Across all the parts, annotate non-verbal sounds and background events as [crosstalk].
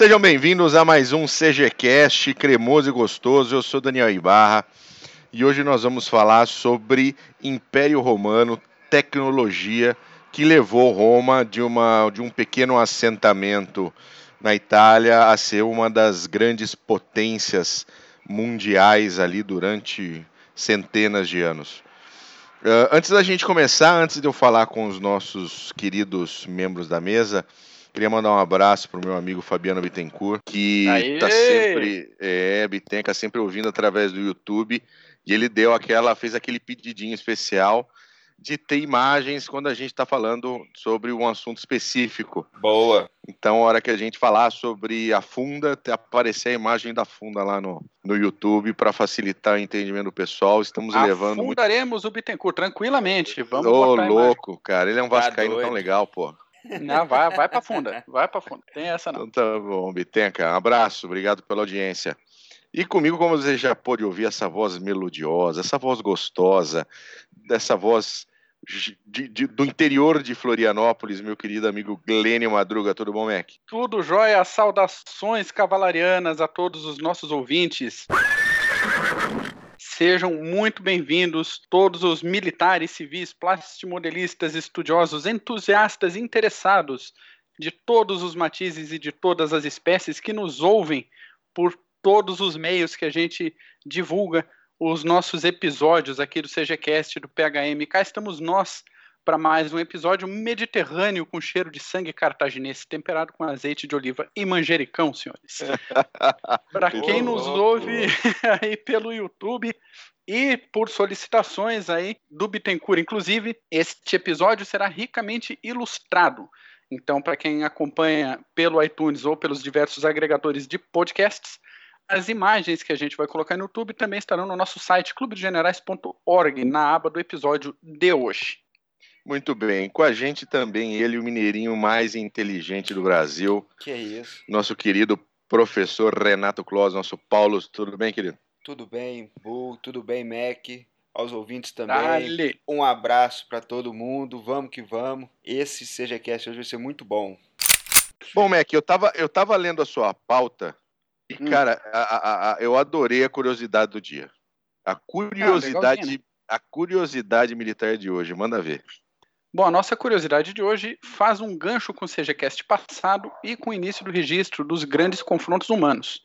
Sejam bem-vindos a mais um CGCast cremoso e gostoso. Eu sou Daniel Ibarra e hoje nós vamos falar sobre Império Romano, tecnologia que levou Roma de, uma, de um pequeno assentamento na Itália a ser uma das grandes potências mundiais ali durante centenas de anos. Uh, antes da gente começar, antes de eu falar com os nossos queridos membros da mesa, queria mandar um abraço para o meu amigo Fabiano Bittencourt, que está sempre, é, Bitenca, sempre ouvindo através do YouTube, e ele deu aquela, fez aquele pedidinho especial de ter imagens quando a gente está falando sobre um assunto específico. Boa. Então, a hora que a gente falar sobre a funda, aparecer a imagem da funda lá no, no YouTube para facilitar o entendimento do pessoal. Estamos levando. Fundaremos muito... o Bittencourt tranquilamente. Vamos Ô, louco, cara. Ele é um tá vascaíno doido. tão legal, pô. Não, vai, vai pra funda. Vai pra funda. Tem essa não. Então tá bom, Bitenca. Um abraço. Obrigado pela audiência. E comigo, como você já pôde ouvir, essa voz melodiosa, essa voz gostosa, dessa voz de, de, do interior de Florianópolis, meu querido amigo Glênio Madruga. Tudo bom, Mac? Tudo jóia. Saudações cavalarianas a todos os nossos ouvintes. Sejam muito bem-vindos todos os militares, civis, plastimodelistas, estudiosos, entusiastas, interessados de todos os matizes e de todas as espécies que nos ouvem por todos os meios que a gente divulga os nossos episódios aqui do CGCast, do PHM. Cá estamos nós para mais um episódio mediterrâneo com cheiro de sangue cartaginense, temperado com azeite de oliva e manjericão, senhores. [laughs] para quem nos ouve [laughs] aí pelo YouTube e por solicitações aí do Bittencourt, inclusive, este episódio será ricamente ilustrado. Então, para quem acompanha pelo iTunes ou pelos diversos agregadores de podcasts, as imagens que a gente vai colocar no YouTube também estarão no nosso site clubedegenerais.org, na aba do episódio de hoje. Muito bem. Com a gente também ele, o mineirinho mais inteligente do Brasil. Que é isso. Nosso querido professor Renato Clós, nosso Paulo. Tudo bem, querido? Tudo bem, Bu, tudo bem, Mac. Aos ouvintes também. Dale. Um abraço para todo mundo. Vamos que vamos. Esse CGCast hoje vai ser muito bom. Bom, Mac, eu tava, eu tava lendo a sua pauta e, hum. cara, a, a, a, eu adorei a curiosidade do dia. A curiosidade, ah, a curiosidade militar de hoje, manda ver. Bom, a nossa curiosidade de hoje faz um gancho com o CGCast passado e com o início do registro dos grandes confrontos humanos.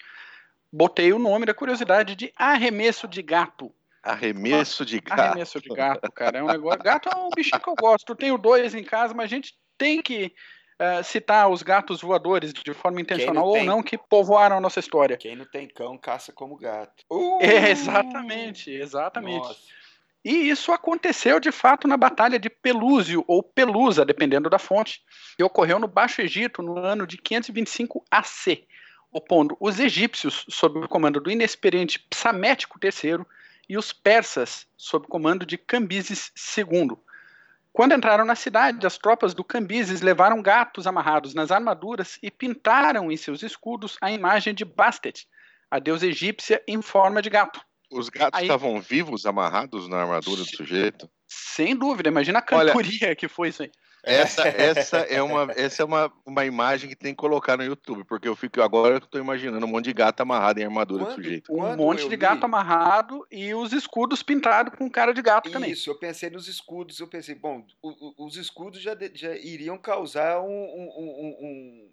Botei o nome da curiosidade de arremesso de gato. Arremesso de gato. Arremesso de gato, cara. É um negócio. Gato é um bichinho que eu gosto. Eu tenho dois em casa, mas a gente tem que uh, citar os gatos voadores de forma intencional ou não que povoaram a nossa história. Quem não tem cão caça como gato. Uh! [laughs] É, exatamente, exatamente. Nossa. E isso aconteceu de fato na Batalha de Pelúzio, ou Pelusa, dependendo da fonte, que ocorreu no Baixo Egito no ano de 525 AC, opondo os egípcios sob o comando do inexperiente Psamético III e os persas sob o comando de Cambises II. Quando entraram na cidade, as tropas do Cambises levaram gatos amarrados nas armaduras e pintaram em seus escudos a imagem de Bastet, a deusa egípcia em forma de gato. Os gatos Aí, estavam vivos, amarrados na armadura do sujeito? Sem dúvida, imagina a cantoria Olha, que foi isso aí. Essa, essa é, uma, essa é uma, uma imagem que tem que colocar no YouTube, porque eu fico agora eu estou imaginando um monte de gato amarrado em armadura quando, do sujeito. Um monte de gato amarrado e os escudos pintados com cara de gato Isso, também. Isso, eu pensei nos escudos, eu pensei, bom, o, o, os escudos já, já iriam causar um, um, um,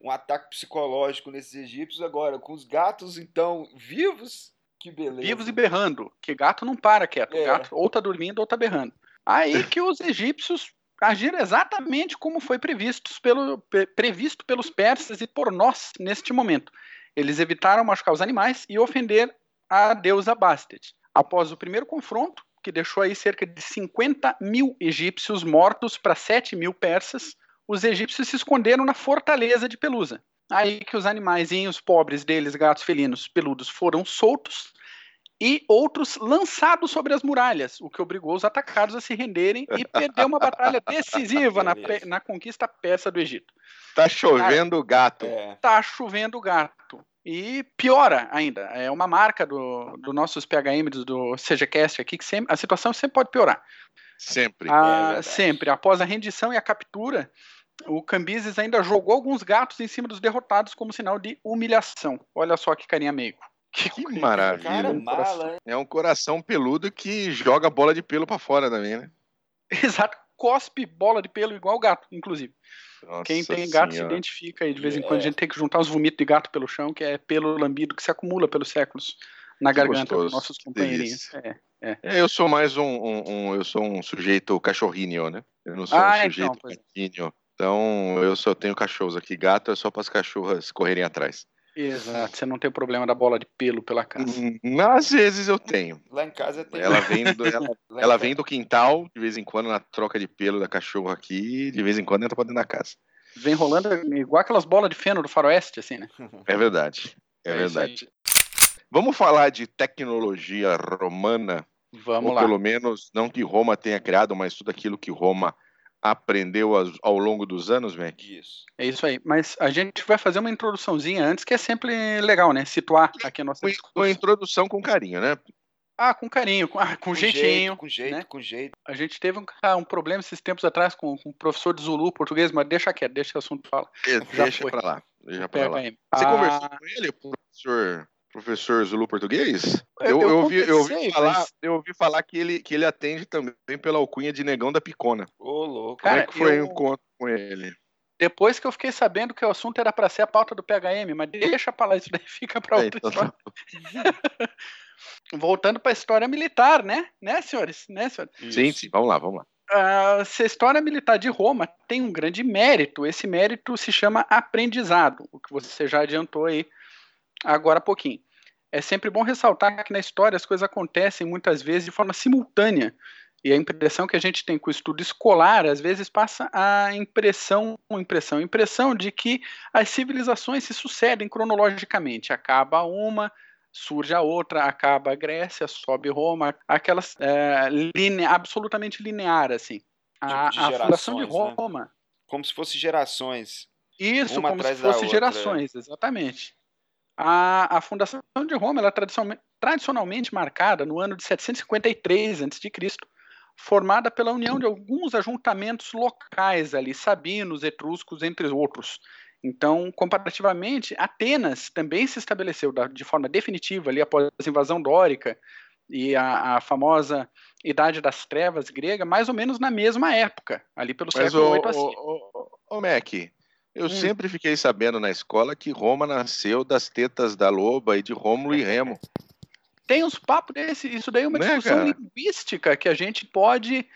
um ataque psicológico nesses egípcios, agora com os gatos então vivos, que beleza. Vivos e berrando, que gato não para quieto, é. gato ou tá dormindo ou tá berrando. Aí [laughs] que os egípcios agiram exatamente como foi previsto, pelo, previsto pelos persas e por nós neste momento. Eles evitaram machucar os animais e ofender a deusa Bastet. Após o primeiro confronto, que deixou aí cerca de 50 mil egípcios mortos para 7 mil persas, os egípcios se esconderam na fortaleza de Pelusa. Aí que os animaizinhos pobres deles, gatos felinos peludos, foram soltos e outros lançados sobre as muralhas, o que obrigou os atacados a se renderem e perder uma batalha [laughs] decisiva na, na conquista persa do Egito. Tá chovendo Cara, gato. É. Tá chovendo gato. E piora ainda. É uma marca do, do nossos PHM do CGCast aqui que sempre, a situação sempre pode piorar. Sempre. A, ah, é sempre. Após a rendição e a captura o Cambises ainda jogou alguns gatos em cima dos derrotados como sinal de humilhação. Olha só que carinha meio. Que, que maravilha. Cara, mala, é um coração peludo que joga bola de pelo para fora também, né? [laughs] Exato. Cospe bola de pelo igual gato, inclusive. Nossa Quem tem gato se identifica aí. De vez em quando é. a gente tem que juntar os vomitos de gato pelo chão, que é pelo lambido que se acumula pelos séculos na que garganta gostoso. dos nossos companheirinhos. É, é. é, eu sou mais um, um, um, eu sou um sujeito cachorrinho, né? Eu não sou ah, um então, sujeito então, gatinho. Então eu só tenho cachorros aqui. Gato é só para as cachorras correrem atrás. Exato, você não tem problema da bola de pelo pela casa. Hum, às vezes eu tenho. Lá em casa tem. Ela vem do, ela, [laughs] ela vem do quintal, de vez em quando, na troca de pelo da cachorra aqui, de vez em quando entra pra dentro da casa. Vem rolando igual aquelas bolas de feno do faroeste, assim, né? [laughs] É verdade. É, é verdade. Vamos falar de tecnologia romana? Vamos ou lá. pelo menos, não que Roma tenha criado, mas tudo aquilo que Roma aprendeu ao longo dos anos, Mac? Isso. É isso aí. Mas a gente vai fazer uma introduçãozinha antes, que é sempre legal, né? Situar aqui a nossa discussão. Uma introdução com carinho, né? Ah, com carinho, com, ah, com, com jeitinho. Jeito, com jeito, né? com jeito. A gente teve um, um problema esses tempos atrás com, com um professor de Zulu português, mas deixa quieto, deixa o assunto falar. Deixa pra lá. Deixa pra lá. Você ah... conversou com ele, professor professor Zulu português? Eu, eu, eu, ouvi, eu, ouvi falar, mas... eu ouvi falar que ele, que ele atende também pela alcunha de Negão da Picona. Ô, louco. Como é que foi o encontro com ele? Depois que eu fiquei sabendo que o assunto era para ser a pauta do PHM, mas deixa pra lá, isso daí [laughs] fica pra é, outra então... Tá história. [laughs] Voltando para a história militar, né? Né, senhores? Né, senhores? Sim, sim, vamos lá, vamos lá. Uh, se a história militar de Roma tem um grande mérito, esse mérito se chama aprendizado, o que você já adiantou aí agora há pouquinho. É sempre bom ressaltar que na história as coisas acontecem muitas vezes de forma simultânea. E a impressão que a gente tem com o estudo escolar, às vezes passa a impressão, impressão, impressão de que as civilizações se sucedem cronologicamente. Acaba uma, surge a outra, acaba a Grécia, sobe Roma, aquelas é, linea, absolutamente linear assim. A, tipo a fundação de né? Roma. Né? Como se fosse gerações. Isso, como se fosse gerações, exatamente. A, a fundação de Roma ela é tradicionalmente, tradicionalmente marcada no ano de 753 a.C., formada pela união de alguns ajuntamentos locais ali, sabinos, etruscos, entre outros. Então, comparativamente, Atenas também se estabeleceu de forma definitiva ali após a invasão dórica e a, a famosa Idade das Trevas grega, mais ou menos na mesma época, ali pelo Mas século 8 assim. Ô, Mac, eu hum. sempre fiquei sabendo na escola que Roma nasceu das tetas da loba e de Rômulo e Remo. Tem uns papos desse, isso daí é uma né, discussão linguística que a gente pode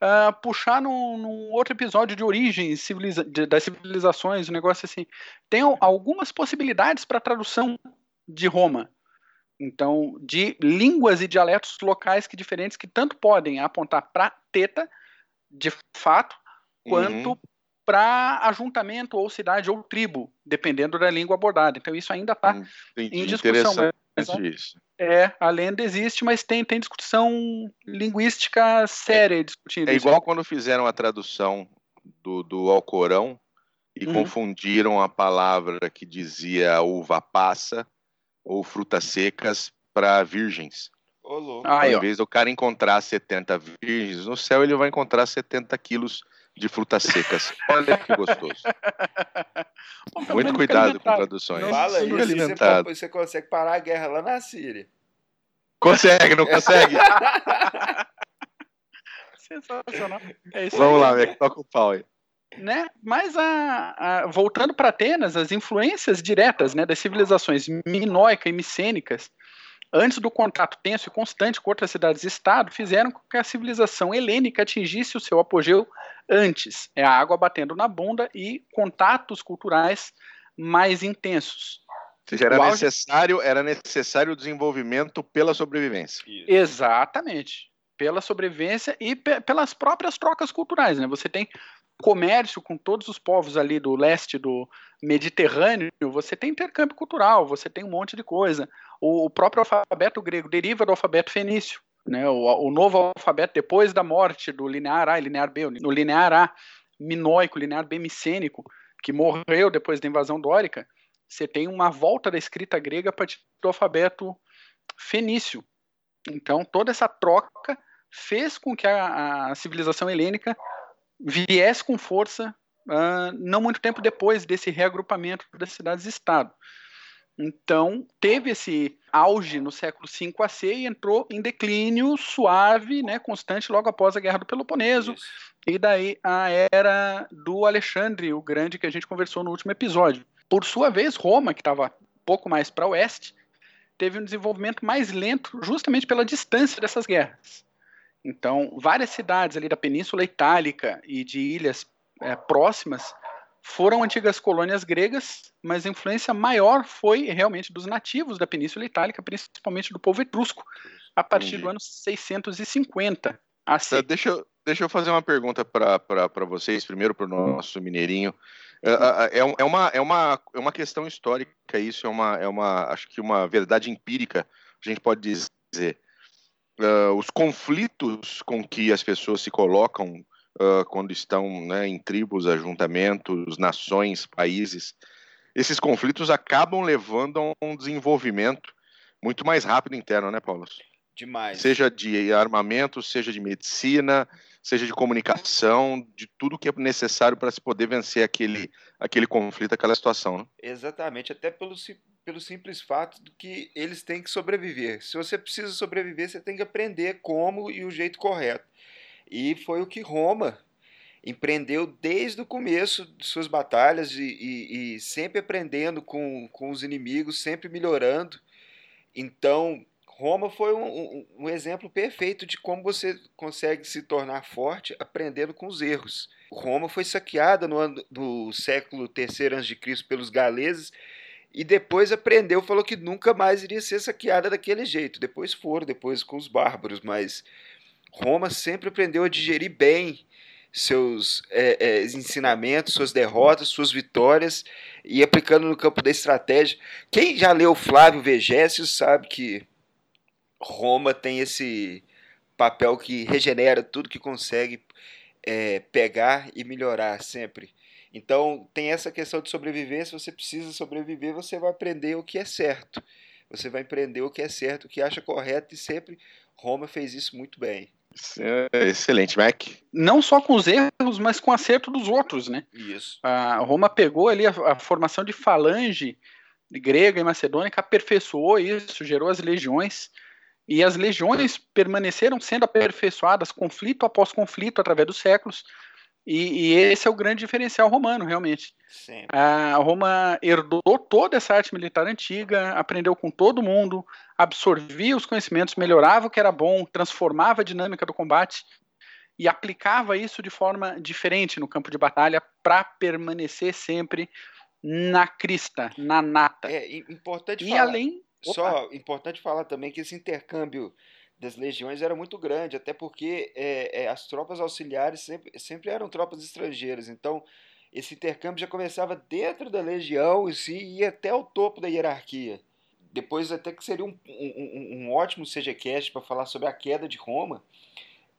uh, puxar num, num, outro episódio de origem civiliza de, das civilizações, um negócio assim. Tem algumas possibilidades para tradução de Roma. Então, de línguas e dialetos locais que diferentes que tanto podem apontar para teta, de fato, quanto uhum para ajuntamento ou cidade ou tribo, dependendo da língua abordada. Então isso ainda está em discussão. Mas, isso. É, a lenda existe, mas tem, tem discussão linguística séria é, discutindo É igual quando fizeram a tradução do, do Alcorão e uhum. confundiram a palavra que dizia uva passa ou frutas secas para virgens. Oh, Ao invés do cara encontrar 70 virgens no céu, ele vai encontrar 70 quilos de frutas secas. [laughs] Olha que gostoso. Muito cuidado com traduções. Fala isso, alimentado. Você, você consegue parar a guerra lá na Síria. Consegue, não consegue? [laughs] Sensacional. É Vamos aí. lá, Mac, toca o pau aí. Né? Mas a, a voltando para Atenas, as influências diretas né, das civilizações minoica e micênicas antes do contato tenso e constante com outras cidades-estado, fizeram com que a civilização helênica atingisse o seu apogeu antes. É a água batendo na bunda e contatos culturais mais intensos. Ou seja, era necessário, era necessário o desenvolvimento pela sobrevivência. Isso. Exatamente. Pela sobrevivência e pelas próprias trocas culturais. Né? Você tem comércio com todos os povos ali do leste do Mediterrâneo, você tem intercâmbio cultural, você tem um monte de coisa. O, próprio alfabeto grego deriva do alfabeto fenício. Né? O, o novo alfabeto, depois da morte do linear A e linear B, no linear A minoico, linear B micênico, que morreu depois da invasão dórica, você tem uma volta da escrita grega a partir do alfabeto fenício. Então, toda essa troca fez com que a, a civilização helênica viesse com força uh, não muito tempo depois desse reagrupamento das cidades-estado. Então, teve esse auge no século V AC e entrou em declínio suave, né, constante, logo após a Guerra do Peloponeso. Isso. E daí a era do Alexandre, o Grande, que a gente conversou no último episódio. Por sua vez, Roma, que estava pouco mais para oeste, teve um desenvolvimento mais lento, justamente pela distância dessas guerras. Então, várias cidades ali da Península Itálica e de ilhas é, próximas foram antigas colônias gregas, mas a influência maior foi realmente dos nativos da Península Itálica, principalmente do povo etrusco, a partir Entendi. do ano 650 AC. Uh, deixa, eu, deixa eu fazer uma pergunta para vocês, primeiro para o nosso mineirinho. Uh, é, é, uma, é, uma, é uma questão histórica, isso é uma, é uma, acho que uma verdade empírica, a gente pode dizer. Uh, os conflitos com que as pessoas se colocam uh, quando estão né, em tribos, ajuntamentos, nações, países, esses conflitos acabam levando a um desenvolvimento muito mais rápido interno, né, Paulo? Demais. Seja de armamento, seja de medicina, seja de comunicação, de tudo que é necessário para se poder vencer aquele, aquele conflito, aquela situação. Né? Exatamente, até pelo, pelo simples fato de que eles têm que sobreviver. Se você precisa sobreviver, você tem que aprender como e o jeito correto. E foi o que Roma empreendeu desde o começo de suas batalhas e, e, e sempre aprendendo com, com os inimigos, sempre melhorando. Então, Roma foi um, um, um, exemplo perfeito de como você consegue se tornar forte aprendendo com os erros. Roma foi saqueada no ano do século III a.C. pelos galeses e depois aprendeu, falou que nunca mais iria ser saqueada daquele jeito. Depois foram, depois com os bárbaros, mas Roma sempre aprendeu a digerir bem seus é, é, ensinamentos, suas derrotas, suas vitórias e aplicando no campo da estratégia. Quem já leu Flávio Vegésio sabe que Roma tem esse papel que regenera tudo que consegue é, pegar e melhorar sempre. Então tem essa questão de sobreviver. Se você precisa sobreviver, você vai aprender o que é certo. Você vai aprender o que é certo, o que acha correto e sempre Roma fez isso muito bem. É excelente, Mac. Não só com os erros, mas com o acerto dos outros, né? Isso. A Roma pegou ali a, a formação de falange grega e macedônica, aperfeiçoou isso, gerou as legiões, e as legiões permaneceram sendo aperfeiçoadas conflito após conflito através dos séculos, e, e, esse é o grande diferencial romano, realmente. Sim. A Roma herdou toda essa arte militar antiga, aprendeu com todo mundo, absorvia os conhecimentos, melhorava o que era bom, transformava a dinâmica do combate e aplicava isso de forma diferente no campo de batalha para permanecer sempre na crista, na nata. É importante e falar. além só importante falar também que esse intercâmbio das legiões era muito grande, até porque é, é, as tropas auxiliares sempre, sempre eram tropas estrangeiras. Então, esse intercâmbio já começava dentro da legião e se ia até o topo da hierarquia. Depois, até que seria um, um, um ótimo CGCast para falar sobre a queda de Roma.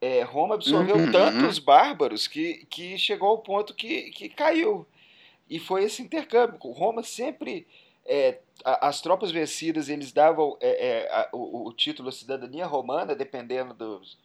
É, Roma absorveu uhum. tantos bárbaros que, que chegou ao ponto que, que caiu. E foi esse intercâmbio. Roma sempre é, as tropas vencidas eles davam é, é, a, o, o, título de cidadania romana, dependendo dos,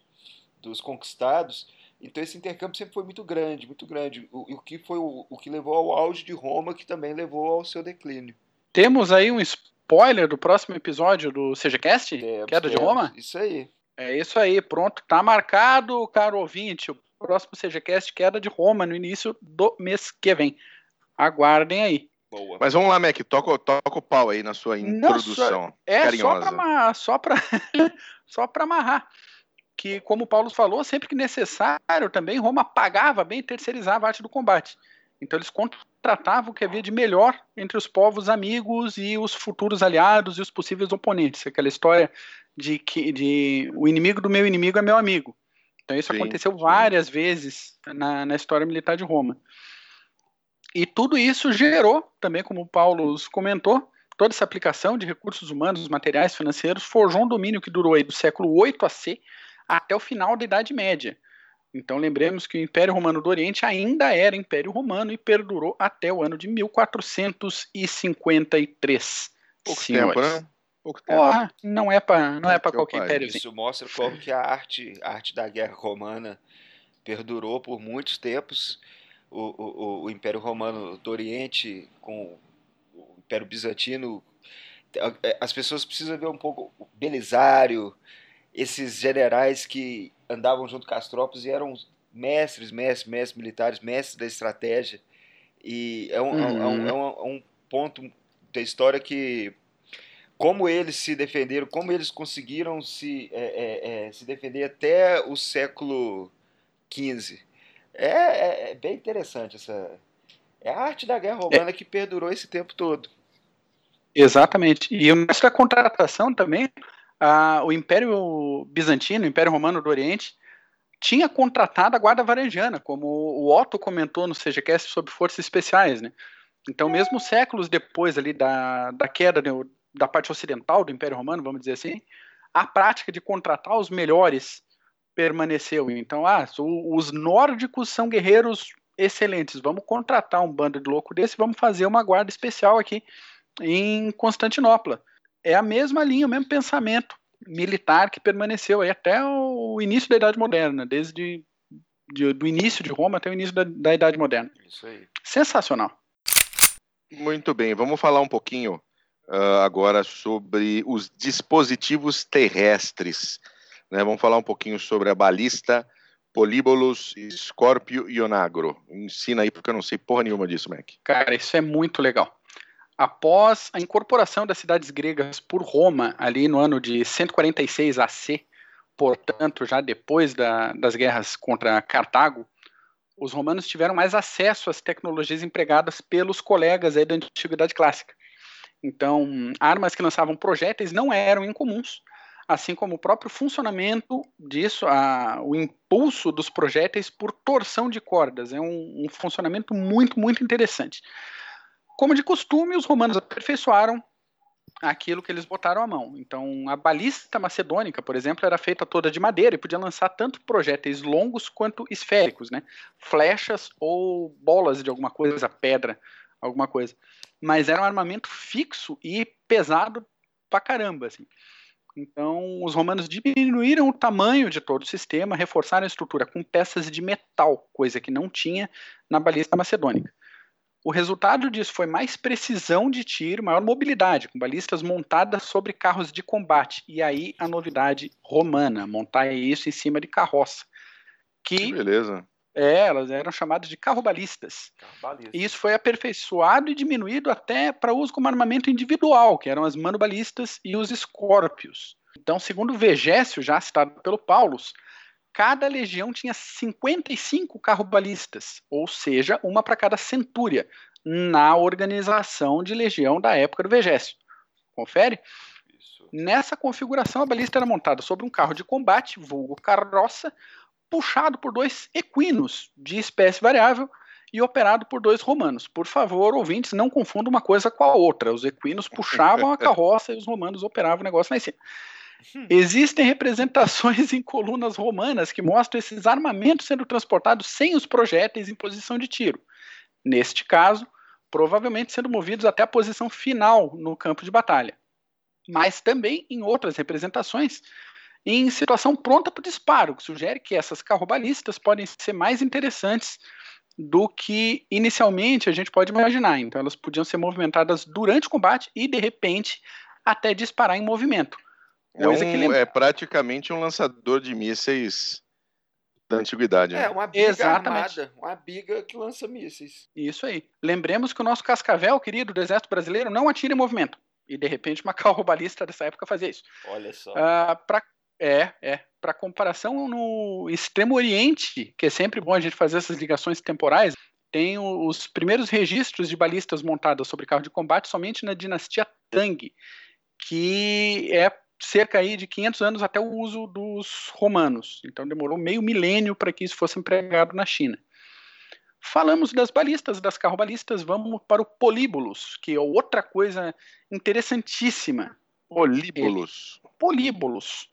dos conquistados. Então esse intercâmbio sempre foi muito grande, muito grande. O, o que foi o, o que levou ao auge de Roma, que também levou ao seu declínio. Temos aí um spoiler do próximo episódio do CGCast? Temos, Queda temos. de Roma? Isso aí. É isso aí, pronto. Tá marcado, caro ouvinte. O próximo CGCast Queda de Roma no início do mês que vem. Aguardem aí. Boa. Mas vamos lá, Mac, toca, toca o pau aí na sua introdução. Nossa, é carinhosa. só para [laughs] só para amarrar que, como o Paulo falou, sempre que necessário também, Roma pagava bem e terceirizava a arte do combate. Então eles contratavam o que havia de melhor entre os povos amigos e os futuros aliados e os possíveis oponentes. Aquela história de que de, o inimigo do meu inimigo é meu amigo. Então isso sim, aconteceu sim. várias vezes na, na história militar de Roma. E tudo isso gerou, também como o Paulo comentou, toda essa aplicação de recursos humanos, materiais, financeiros, forjou um domínio que durou aí do século 8 AC até o final da Idade Média. Então lembremos que o Império Romano do Oriente ainda era Império Romano e perdurou até o ano de 1453. Pouco senhores. tempo, né? Pouco tempo. Oh, não é para não é para qualquer império. Isso mostra como que a arte, a arte da guerra romana perdurou por muitos tempos o, o, o Império Romano do Oriente com o Império Bizantino, é, as pessoas precisam ver um pouco o Belisário, esses generais que andavam junto com as tropas e eram mestres, mestres, mestres militares, mestres da estratégia. E é um, uhum. é um, é um, é um ponto da história que como eles se defenderam, como eles conseguiram se, é, é, é, se defender até o século XV. É, é, é, bem interessante essa. É a arte da guerra romana que perdurou esse tempo todo. Exatamente. E nessa contratação também, a, o Império Bizantino, o Império Romano do Oriente, tinha contratado a Guarda Varejana, como o Otto comentou no CGCast sobre forças especiais, né? Então, mesmo séculos depois ali da, da queda do, da parte ocidental do Império Romano, vamos dizer assim, a prática de contratar os melhores permaneceu. Então, ah, os nórdicos são guerreiros excelentes, vamos contratar um bando de louco desse, vamos fazer uma guarda especial aqui em Constantinopla. É a mesma linha, o mesmo pensamento militar que permaneceu aí até o início da Idade Moderna, desde de, do início de Roma até o início da, da Idade Moderna. Isso aí. Sensacional. Muito bem, vamos falar um pouquinho uh, agora sobre os dispositivos terrestres. Né? Vamos falar um pouquinho sobre a balista, Políbolos, Scorpio e Onagro. Ensina aí, porque eu não sei porra nenhuma disso, Mac. Cara, isso é muito legal. Após a incorporação das cidades gregas por Roma, ali no ano de 146 AC, portanto, já depois da, das guerras contra Cartago, os romanos tiveram mais acesso às tecnologias empregadas pelos colegas aí da Antiguidade Clássica. Então, armas que lançavam projéteis não eram incomuns, assim como o próprio funcionamento disso, a, o impulso dos projéteis por torção de cordas. É um, um funcionamento muito, muito interessante. Como de costume, os romanos aperfeiçoaram aquilo que eles botaram à mão. Então, a balista macedônica, por exemplo, era feita toda de madeira e podia lançar tanto projéteis longos quanto esféricos, né? Flechas ou bolas de alguma coisa, pedra, alguma coisa. Mas era um armamento fixo e pesado pra caramba, assim. Então, os romanos diminuíram o tamanho de todo o sistema, reforçaram a estrutura com peças de metal, coisa que não tinha na balista macedônica. O resultado disso foi mais precisão de tiro, maior mobilidade, com balistas montadas sobre carros de combate. E aí a novidade romana, montar isso em cima de carroça. Que, que beleza. É, elas eram chamadas de carrobalistas. Carro e isso foi aperfeiçoado e diminuído até para uso como armamento individual, que eram as manobalistas e os escórpios. Então, segundo Vegésio, já citado pelo Paulus, cada legião tinha 55 carrobalistas, ou seja, uma para cada centúria, na organização de legião da época do Vegésio. Confere? Isso. Nessa configuração, a balista era montada sobre um carro de combate, vulgo carroça, puxado por dois equinos de espécie variável e operado por dois romanos. Por favor, ouvintes, não confundam uma coisa com a outra. Os equinos [laughs] puxavam a carroça e os romanos operavam o negócio lá em cima. Hum. Existem representações [laughs] em colunas romanas que mostram esses armamentos sendo transportados sem os projéteis em posição de tiro. Neste caso, provavelmente sendo movidos até a posição final no campo de batalha. Mas também em outras representações, em situação pronta para o disparo, que sugere que essas carrobalistas podem ser mais interessantes do que inicialmente a gente pode imaginar. Então, elas podiam ser movimentadas durante o combate e, de repente, até disparar em movimento. É, um, é praticamente um lançador de mísseis da antiguidade. Né? É, uma biga Exatamente. armada, uma biga que lança mísseis. Isso aí. Lembremos que o nosso cascavel, querido, do exército brasileiro, não atira em movimento. E, de repente, uma [laughs] carrobalista dessa época fazia isso. Olha só. Uh, pra, é, é. Para comparação, no Extremo Oriente, que é sempre bom a gente fazer essas ligações temporais, tem os primeiros registros de balistas montadas sobre carro de combate somente na dinastia Tang, que é cerca aí de 500 anos até o uso dos romanos. Então demorou meio milênio para que isso fosse empregado na China. Falamos das balistas, das carrobalistas, vamos para o políbolos, que é outra coisa interessantíssima. Políbolos. Ele, políbolos.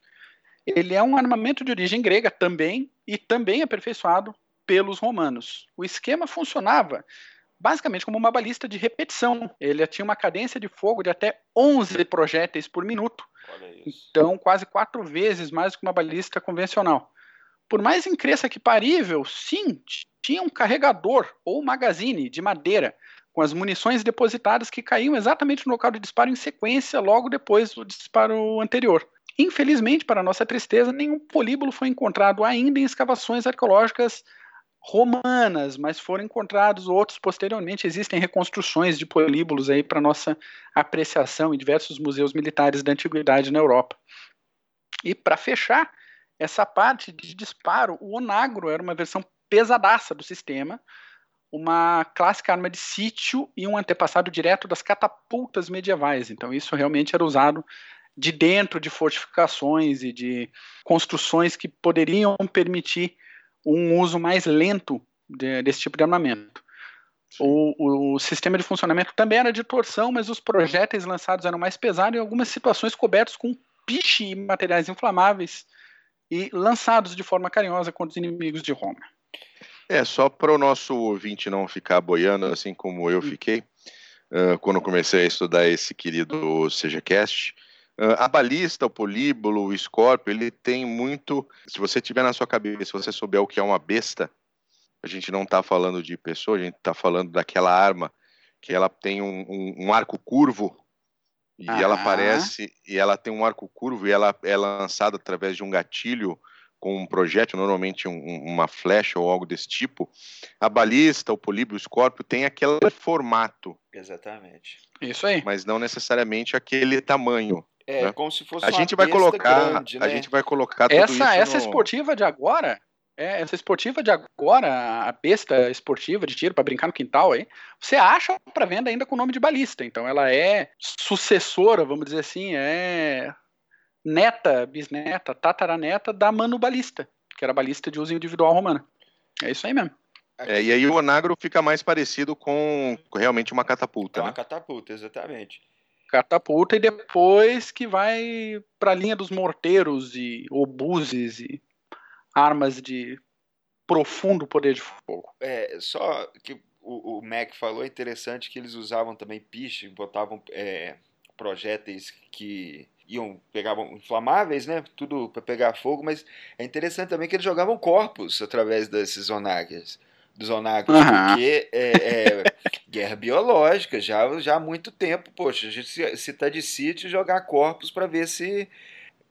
Ele é um armamento de origem grega também e também aperfeiçoado pelos romanos. O esquema funcionava basicamente como uma balista de repetição. Ele tinha uma cadência de fogo de até 11 projéteis por minuto então, quase quatro vezes mais do que uma balista convencional. Por mais incresça que parível, sim, tinha um carregador ou magazine de madeira com as munições depositadas que caíam exatamente no local de disparo em sequência logo depois do disparo anterior. Infelizmente, para nossa tristeza, nenhum políbulo foi encontrado ainda em escavações arqueológicas romanas, mas foram encontrados outros posteriormente. Existem reconstruções de políbulos aí para nossa apreciação em diversos museus militares da antiguidade na Europa. E para fechar essa parte de disparo, o onagro era uma versão pesadaça do sistema, uma clássica arma de sítio e um antepassado direto das catapultas medievais. Então isso realmente era usado de dentro de fortificações e de construções que poderiam permitir um uso mais lento de, desse tipo de armamento. O, o, sistema de funcionamento também era de torção, mas os projéteis lançados eram mais pesados e em algumas situações cobertos com piche e materiais inflamáveis e lançados de forma carinhosa contra os inimigos de Roma. É, só para o nosso ouvinte não ficar boiando, assim como eu hum. fiquei, uh, quando comecei a estudar esse querido SejaCast, Uh, a balista, o políbulo, o escorpio, ele tem muito. Se você tiver na sua cabeça, se você souber o que é uma besta, a gente não está falando de pessoa, a gente está falando daquela arma que ela tem um, um, um arco curvo e ela aparece e ela tem um arco curvo e ela é lançada através de um gatilho com um projétil, normalmente um, uma flecha ou algo desse tipo. A balista, o políbulo, o escorpio tem aquele formato. Exatamente. Isso aí. Mas não necessariamente aquele tamanho. É, né? como se fosse a gente vai colocar, grande, né? A gente vai colocar tudo essa, isso Essa no... esportiva de agora, é, essa esportiva de agora, a besta esportiva de tiro para brincar no quintal aí, você acha para venda ainda com o nome de balista. Então ela é sucessora, vamos dizer assim, é neta, bisneta, tataraneta da Mano Balista, que era balista de uso individual romana. É isso aí mesmo. É, e aí o onagro fica mais parecido com realmente uma catapulta. É uma né? catapulta, exatamente catapulta e depois que vai para a linha dos morteiros e obuses e armas de profundo poder de fogo. É, só que o, o Mac falou é interessante que eles usavam também piche, botavam é, projéteis que iam pegavam inflamáveis, né? Tudo para pegar fogo, mas é interessante também que eles jogavam corpos através desses onagers onagos, uhum. porque é, é, guerra biológica, já, já há muito tempo, poxa, a gente se, se tá de sítio jogar corpos para ver se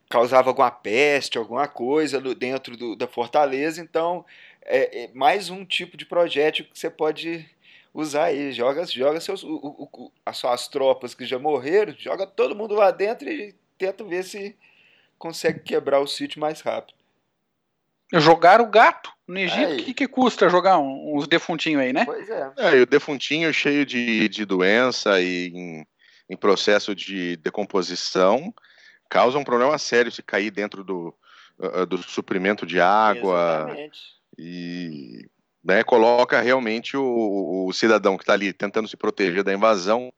causava alguma peste, alguma coisa dentro do, da fortaleza, então é, é, mais um tipo de projétil que você pode usar aí, joga, joga seus, o, o, as suas tropas que já morreram, joga todo mundo lá dentro e tenta ver se consegue quebrar o sítio mais rápido. Jogar o gato no Egito, o que, que custa jogar uns defuntinhos aí, né? Pois é. é e o defuntinho cheio de, de doença e em, em processo de decomposição causa um problema sério se cair dentro do, uh, do suprimento de água. Exatamente. E né, coloca realmente o, o cidadão que está ali tentando se proteger da invasão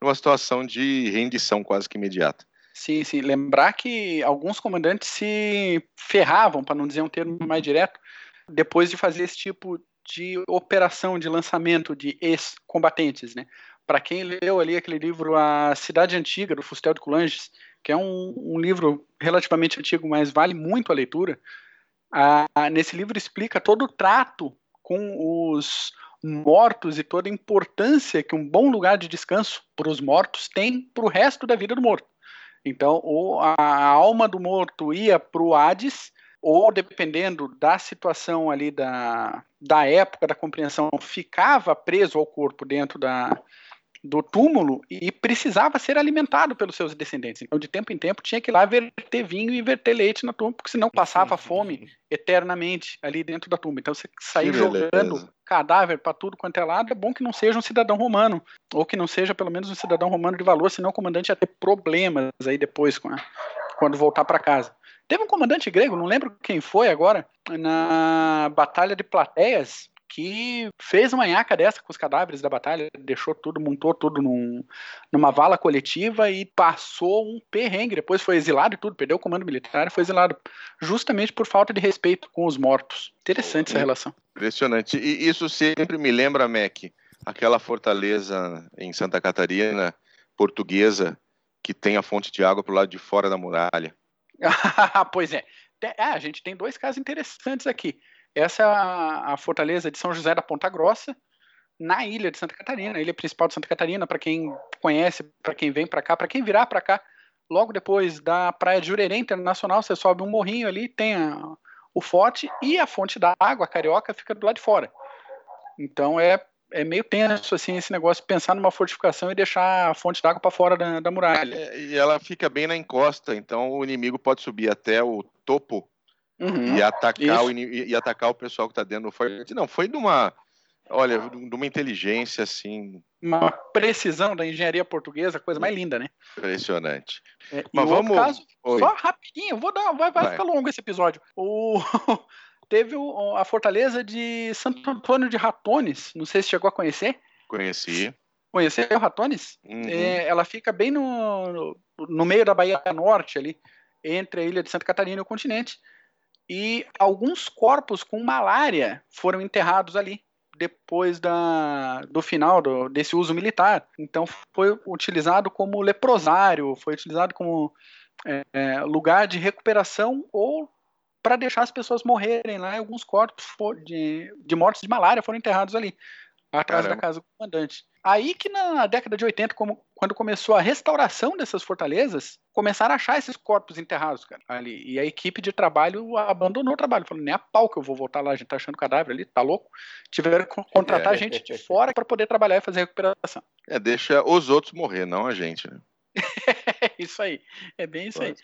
numa situação de rendição quase que imediata. Sim, sim. Lembrar que alguns comandantes se ferravam, para não dizer um termo mais direto, depois de fazer esse tipo de operação de lançamento de ex-combatentes, né? Para quem leu ali aquele livro A Cidade Antiga, do Fustel de Coulanges, que é um, um livro relativamente antigo, mas vale muito a leitura, nesse livro explica todo o trato com os mortos e toda a importância que um bom lugar de descanso para os mortos tem para o resto da vida do morto. Então, ou a alma do morto ia para o Hades, ou dependendo da situação ali da, da época da compreensão, ficava preso ao corpo dentro da, do túmulo e precisava ser alimentado pelos seus descendentes. Então, de tempo em tempo, tinha que ir lá verter vinho e verter leite na tumba, porque senão passava fome eternamente ali dentro da tumba. Então, você sair jogando cadáver para tudo quanto é lado, é bom que não seja um cidadão romano, ou que não seja pelo menos um cidadão romano de valor, senão o comandante ia ter problemas aí depois a, quando voltar para casa. Teve um comandante grego, não lembro quem foi agora, na Batalha de Plateias, que fez uma nhaca dessa com os cadáveres da batalha, deixou tudo, montou tudo num, numa vala coletiva e passou um perrengue. Depois foi exilado e tudo, perdeu o comando militar e foi exilado, justamente por falta de respeito com os mortos. Interessante essa relação. Impressionante. E isso sempre me lembra, Mac, aquela fortaleza em Santa Catarina, portuguesa, que tem a fonte de água para o lado de fora da muralha. [laughs] pois é. é. A gente tem dois casos interessantes aqui Essa é a, a fortaleza de São José da Ponta Grossa, na ilha de Santa Catarina, a ilha principal de Santa Catarina, para quem conhece, para quem vem para cá, para quem virá para cá, logo depois da praia de Jurerê Internacional, você sobe um morrinho ali, tem a, o forte e a fonte da água, a carioca, fica do lado de fora. Então é, é meio tenso assim esse negócio pensar numa fortificação e deixar a fonte d'água para fora da, da muralha. É, e ela fica bem na encosta, então o inimigo pode subir até o topo uhum, e, atacar o, e atacar o pessoal que está dentro do forte. Não, foi de uma Olha, de uma inteligência assim. Uma precisão da engenharia portuguesa, coisa mais linda, né? Impressionante. É, Mas vamos. Caso, só rapidinho, vou dar, vai, vai, vai, ficar longo esse episódio. O... [laughs] Teve o, a fortaleza de Santo Antônio de Ratones, não sei se chegou a conhecer. Conheci. Conheceu Ratones? Uhum. É, ela fica bem no, no meio da Bahia Norte ali, entre a ilha de Santa Catarina e o continente. E alguns corpos com malária foram enterrados ali depois da, do final do, desse uso militar. Então foi utilizado como leprosário, foi utilizado como é, é lugar de recuperação ou para deixar as pessoas morrerem lá. Alguns corpos de, de mortes de malária foram enterrados ali atrás Caramba. da casa do comandante. Aí que na década de 80, como, quando começou a restauração dessas fortalezas, começaram a achar esses corpos enterrados, cara, ali. E a equipe de trabalho abandonou o trabalho, falou, nem a pau que eu vou voltar lá, a gente tá achando cadáver ali, tá louco? Tiveram que contratar é. gente de fora para poder trabalhar e fazer a recuperação. É, deixa os outros morrer, não a gente, né? [laughs] isso aí, é bem isso aí.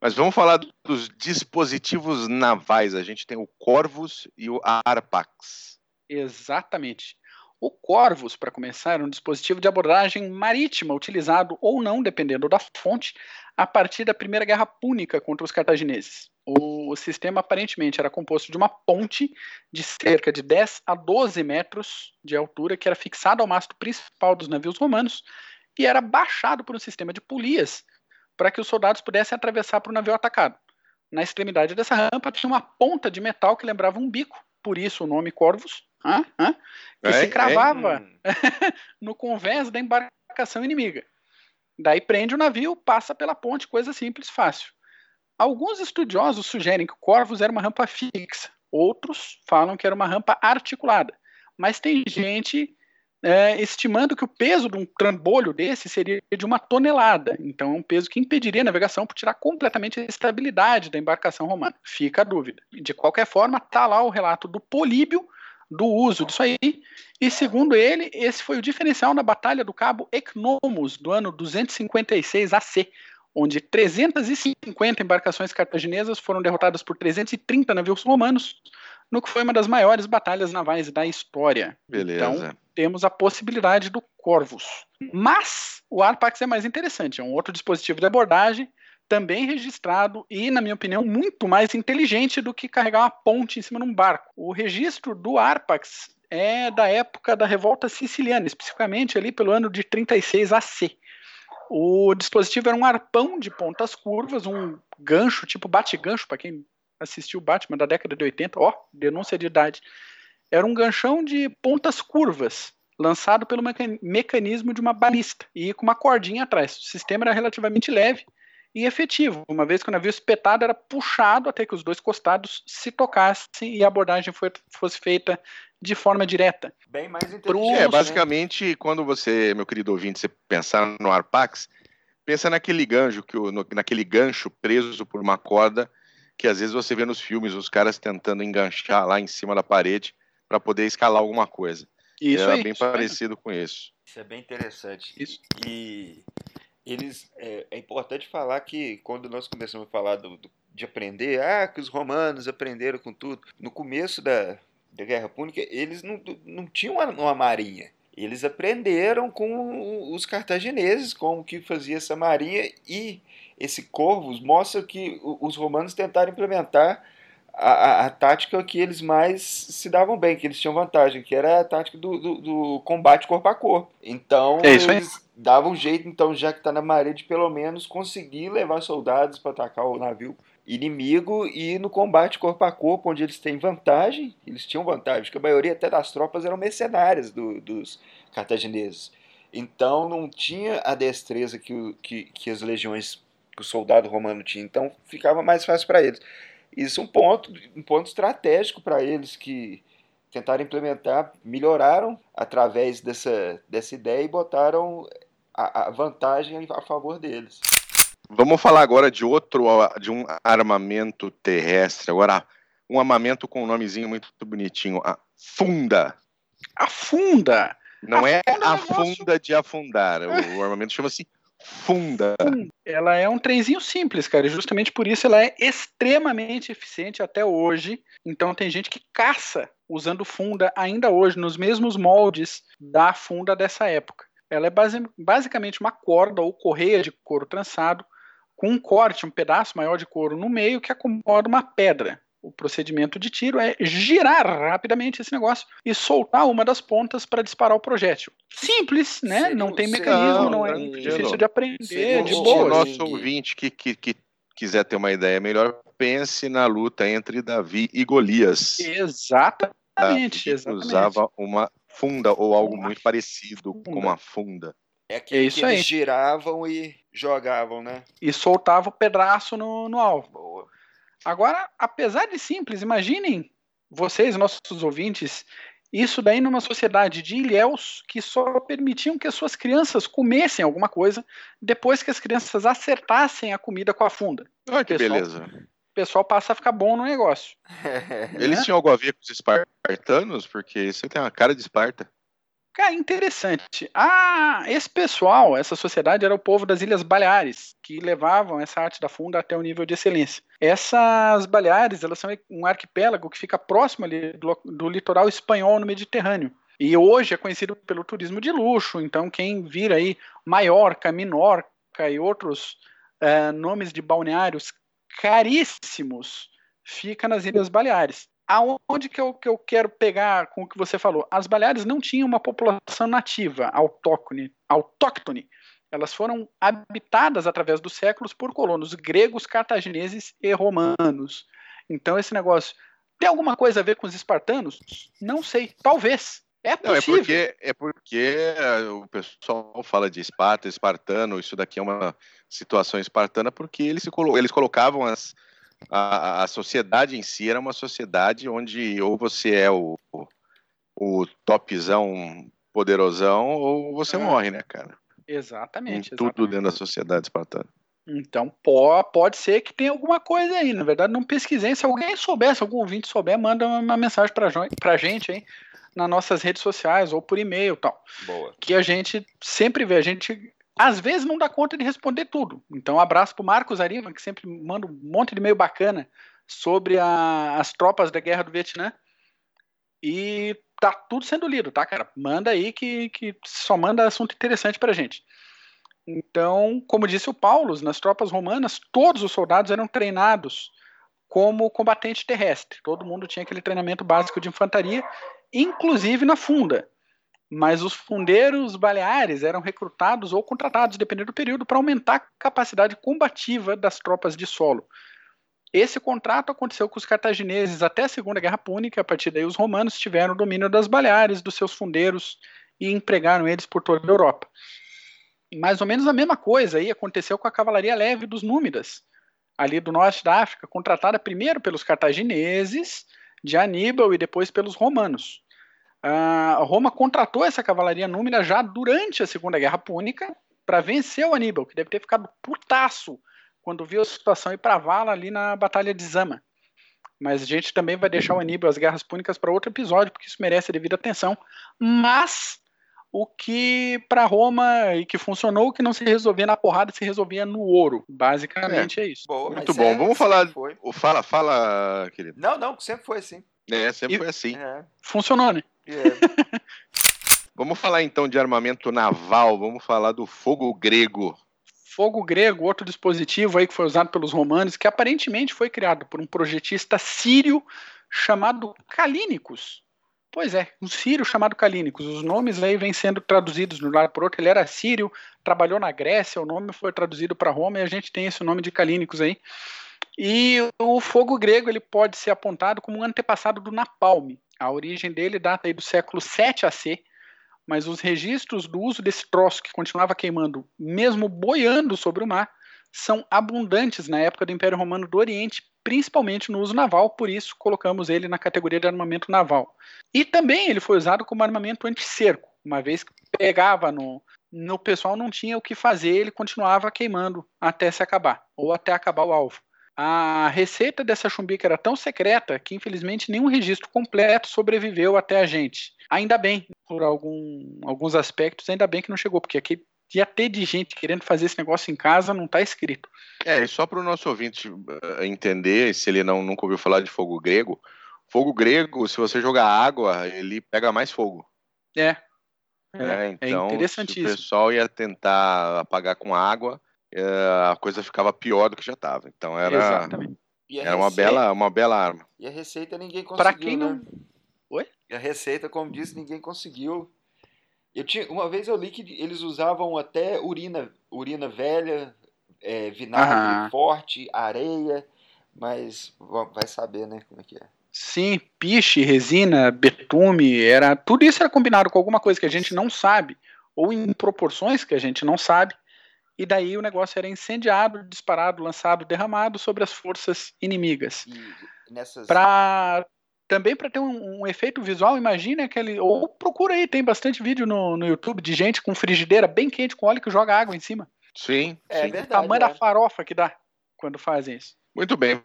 Mas vamos falar dos dispositivos navais. A gente tem o Corvus e o Arpax. Exatamente. O Corvus, para começar, era um dispositivo de abordagem marítima utilizado ou não, dependendo da fonte, a partir da Primeira Guerra Púnica contra os cartagineses. O sistema aparentemente era composto de uma ponte de cerca de 10 a 12 metros de altura que era fixada ao mastro principal dos navios romanos e era baixado por um sistema de polias para que os soldados pudessem atravessar para o navio atacado. Na extremidade dessa rampa tinha uma ponta de metal que lembrava um bico, por isso o nome Corvus, hã? Hã? que é, se cravava é. [laughs] no convés da embarcação inimiga. Daí prende o navio, passa pela ponte, coisa simples, fácil. Alguns estudiosos sugerem que o Corvus era uma rampa fixa, outros falam que era uma rampa articulada. Mas tem gente é, estimando que o peso de um trambolho desse seria de uma tonelada. Então, é um peso que impediria a navegação por tirar completamente a estabilidade da embarcação romana. Fica a dúvida. De qualquer forma, está lá o relato do Políbio do uso disso aí. E segundo ele, esse foi o diferencial na Batalha do Cabo Ecnomus do ano 256 AC, onde 350 embarcações cartaginesas foram derrotadas por 330 navios romanos, no que foi uma das maiores batalhas navais da história. Beleza. Então, temos a possibilidade do Corvus. Mas o Arpax é mais interessante, é um outro dispositivo de abordagem, também registrado e, na minha opinião, muito mais inteligente do que carregar uma ponte em cima de um barco. O registro do Arpax é da época da Revolta Siciliana, especificamente ali pelo ano de 36 AC. O dispositivo era um arpão de pontas curvas, um gancho, tipo bate-gancho, para quem assistiu o Batman da década de 80, ó, denúncia de idade. Era um ganchão de pontas curvas, lançado pelo mecanismo de uma balista e com uma cordinha atrás. O sistema era relativamente leve e efetivo, uma vez que o navio espetado era puxado até que os dois costados se tocassem e a abordagem foi, fosse feita de forma direta. Bem mais inteligente. É, basicamente, né? quando você, meu querido ouvinte, você pensar no Arpax, pensa naquele gancho, que no, naquele gancho preso por uma corda que às vezes você vê nos filmes os caras tentando enganchar lá em cima da parede para poder escalar alguma coisa. Isso Era aí, bem isso parecido com isso. Isso é bem interessante. Isso. E eles é, é, importante falar que quando nós começamos a falar do, do, de aprender, ah, que os romanos aprenderam com tudo. No começo da, da Guerra Púnica, eles não, não tinham uma, uma marinha. Eles aprenderam com os cartagineses como que fazia essa marinha e esse Corvus mostra que os romanos tentaram implementar a, a, a, tática que eles mais se davam bem, que eles tinham vantagem, que era a tática do, do, do combate corpo a corpo. Então é eles davam um jeito, então, já que está na maré, de pelo menos conseguir levar soldados para atacar o navio inimigo e no combate corpo a corpo, onde eles têm vantagem, eles tinham vantagem, porque a maioria até das tropas eram mercenárias do, dos cartagineses. Então não tinha a destreza que, que, que as legiões, que o soldado romano tinha. Então ficava mais fácil para eles. Isso é um ponto, um ponto estratégico para eles que tentaram implementar, melhoraram através dessa, dessa ideia e botaram a, a vantagem a favor deles. Vamos falar agora de outro, de um armamento terrestre. Agora, um armamento com um nomezinho muito bonitinho, a Funda. A Funda! Não a é funda a funda de afundar. O armamento chama-se Funda. Ela é um trenzinho simples, cara. E justamente por isso ela é extremamente eficiente até hoje. Então tem gente que caça usando funda ainda hoje, nos mesmos moldes da funda dessa época. Ela é base, basicamente uma corda ou correia de couro trançado com um corte, um pedaço maior de couro no meio que acomoda uma pedra. O procedimento de tiro é girar rapidamente esse negócio e soltar uma das pontas para disparar o projétil. Simples, né? Seria, não tem mecanismo, não, não é difícil de aprender, de boa. O nosso ouvinte que, que, que quiser ter uma ideia melhor, pense na luta entre Davi e Golias. Exatamente. Davi exatamente. usava uma funda ou algo uma muito parecido funda. com uma funda. É, que, é isso que eles aí. giravam e jogavam, né? E soltava o pedaço no, no alvo. Agora, apesar de simples, imaginem vocês, nossos ouvintes, isso daí numa sociedade de ilhéus que só permitiam que as suas crianças comessem alguma coisa depois que as crianças acertassem a comida com a funda. Olha que pessoal, beleza. O pessoal passa a ficar bom no negócio. Eles né? tinham algo a ver com os espartanos? Porque isso tem uma cara de Esparta. Cara, interessante. Ah, esse pessoal, essa sociedade era o povo das Ilhas Baleares, que levavam essa arte da funda até o nível de excelência. Essas Baleares, elas são um arquipélago que fica próximo ali do, do litoral espanhol no Mediterrâneo. E hoje é conhecido pelo turismo de luxo, então quem vira aí Maiorca, Minorca e outros uh, nomes de balneários caríssimos fica nas Ilhas Baleares aonde que eu, que eu quero pegar com o que você falou? As Baleares não tinham uma população nativa, autóctone, autóctone. Elas foram habitadas através dos séculos por colonos gregos, cartagineses e romanos. Então esse negócio tem alguma coisa a ver com os espartanos? Não sei, talvez. É possível. Não, é porque, é porque eh, o pessoal fala de Esparta, espartano, isso daqui é uma situação espartana, porque eles, eles colocavam as, a, a sociedade em si era uma sociedade onde ou você é o, o topzão poderosão ou você é. morre, né, cara? Exatamente. Em tudo exatamente. dentro da sociedade espartana. Então pode ser que tenha alguma coisa aí. Na verdade, não pesquisei. Se alguém souber, se algum ouvinte souber, manda uma mensagem pra, pra gente aí nas nossas redes sociais ou por e-mail tal. Boa. Que a gente sempre vê. A gente às vezes não dá conta de responder tudo. Então, um abraço para o Marcos Arima, que sempre manda um monte de e-mail bacana sobre a, as tropas da guerra do Vietnã. E tá tudo sendo lido, tá, cara? Manda aí que, que só manda assunto interessante pra gente. Então, como disse o Paulo, nas tropas romanas, todos os soldados eram treinados como combatente terrestre. Todo mundo tinha aquele treinamento básico de infantaria, inclusive na funda mas os fundeiros baleares eram recrutados ou contratados, dependendo do período, para aumentar a capacidade combativa das tropas de solo. Esse contrato aconteceu com os cartagineses até a Segunda Guerra Púnica, a partir daí os romanos tiveram o domínio das Baleares, dos seus fundeiros, e empregaram eles por toda a Europa. Mais ou menos a mesma coisa aí aconteceu com a cavalaria leve dos Númidas, ali do norte da África, contratada primeiro pelos cartagineses, de Aníbal, e depois pelos romanos. Uh, Roma contratou essa cavalaria númida já durante a Segunda Guerra Púnica para vencer o Aníbal, que deve ter ficado putaço quando viu a situação ir para vala ali na Batalha de Zama. Mas a gente também vai deixar o Aníbal as Guerras Púnicas para outro episódio, porque isso merece a devida atenção. Mas o que para Roma e que funcionou, o que não se resolvia na porrada, se resolvia no ouro. Basicamente é, é isso. Boa, Muito bom. É, Vamos falar. Foi. Fala, fala, querido. Não, não, sempre foi assim. É, sempre e foi assim. É. Funcionou, né? É. [laughs] vamos falar então de armamento naval, vamos falar do fogo grego. Fogo grego, outro dispositivo aí que foi usado pelos romanos, que aparentemente foi criado por um projetista sírio chamado Calínicos. Pois é, um sírio chamado Calínicos. Os nomes aí vêm sendo traduzidos de um lado por outro. Ele era sírio, trabalhou na Grécia, o nome foi traduzido para Roma e a gente tem esse nome de Calínicos aí. E o fogo grego ele pode ser apontado como um antepassado do napalm. A origem dele data aí do século 7 AC, mas os registros do uso desse troço que continuava queimando, mesmo boiando sobre o mar, são abundantes na época do Império Romano do Oriente, principalmente no uso naval, por isso colocamos ele na categoria de armamento naval. E também ele foi usado como armamento anti-cerco, uma vez que pegava no, no pessoal não tinha o que fazer, ele continuava queimando até se acabar, ou até acabar o alvo. A receita dessa chumbica era tão secreta que, infelizmente, nenhum registro completo sobreviveu até a gente. Ainda bem, por algum, alguns aspectos, ainda bem que não chegou, porque aqui ia ter de gente querendo fazer esse negócio em casa, não está escrito. É, e só para o nosso ouvinte uh, entender, se ele não nunca ouviu falar de fogo grego, fogo grego, se você jogar água, ele pega mais fogo. É, é, é, então, é interessantíssimo. Se o pessoal ia tentar apagar com água, é, a coisa ficava pior do que já estava. Então era, Exatamente. era uma, bela, uma bela arma. E a receita ninguém conseguiu. Para quem não. Né? Oi? E a receita, como disse, ninguém conseguiu. Eu tinha, uma vez eu li que eles usavam até urina, urina velha, é, vinagre forte, areia, mas vai saber, né, como é que é. Sim, piche, resina, betume, era tudo isso era combinado com alguma coisa que a gente não sabe ou em proporções que a gente não sabe. E daí o negócio era incendiado, disparado, lançado, derramado sobre as forças inimigas. Nessas... Para também para ter um, um, efeito visual, imagine aquele. Ou procura aí, tem bastante vídeo no, no YouTube de gente com frigideira bem quente com óleo que joga água em cima. Sim. É sim. verdade. O tamanho é. da farofa que dá quando fazem isso. Muito bem.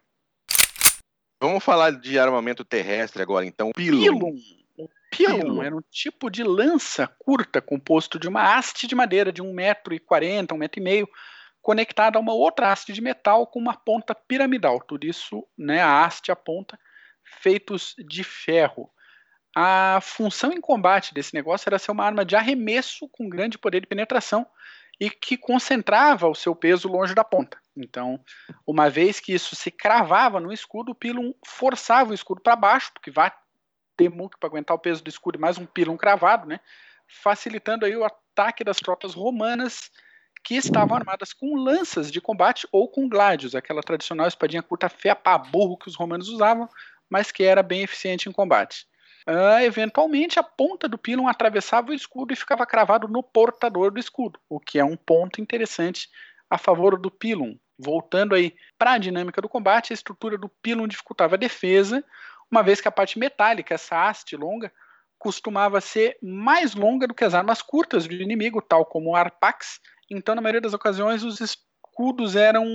Vamos falar de armamento terrestre agora, então. Pilum. Pilum. O pilum era um tipo de lança curta composto de uma haste de madeira de 1,40m, 1,5m, conectada a uma outra haste de metal com uma ponta piramidal. Tudo isso, né, a haste a ponta, feitos de ferro. A função em combate desse negócio era ser uma arma de arremesso com grande poder de penetração e que concentrava o seu peso longe da ponta. Então, uma vez que isso se cravava no escudo, o pilum forçava o escudo para baixo, porque vai ter muito para aguentar o peso do escudo e mais um pilum cravado, né? facilitando aí o ataque das tropas romanas que estavam armadas com lanças de combate ou com gládios, aquela tradicional espadinha curta feia para burro que os romanos usavam, mas que era bem eficiente em combate. Uh, eventualmente, a ponta do pilum atravessava o escudo e ficava cravado no portador do escudo, o que é um ponto interessante a favor do pilum. Voltando aí para a dinâmica do combate, a estrutura do pilum dificultava a defesa, uma vez que a parte metálica, essa haste longa, costumava ser mais longa do que as armas curtas do inimigo, tal como o arpax. Então, na maioria das ocasiões, os escudos eram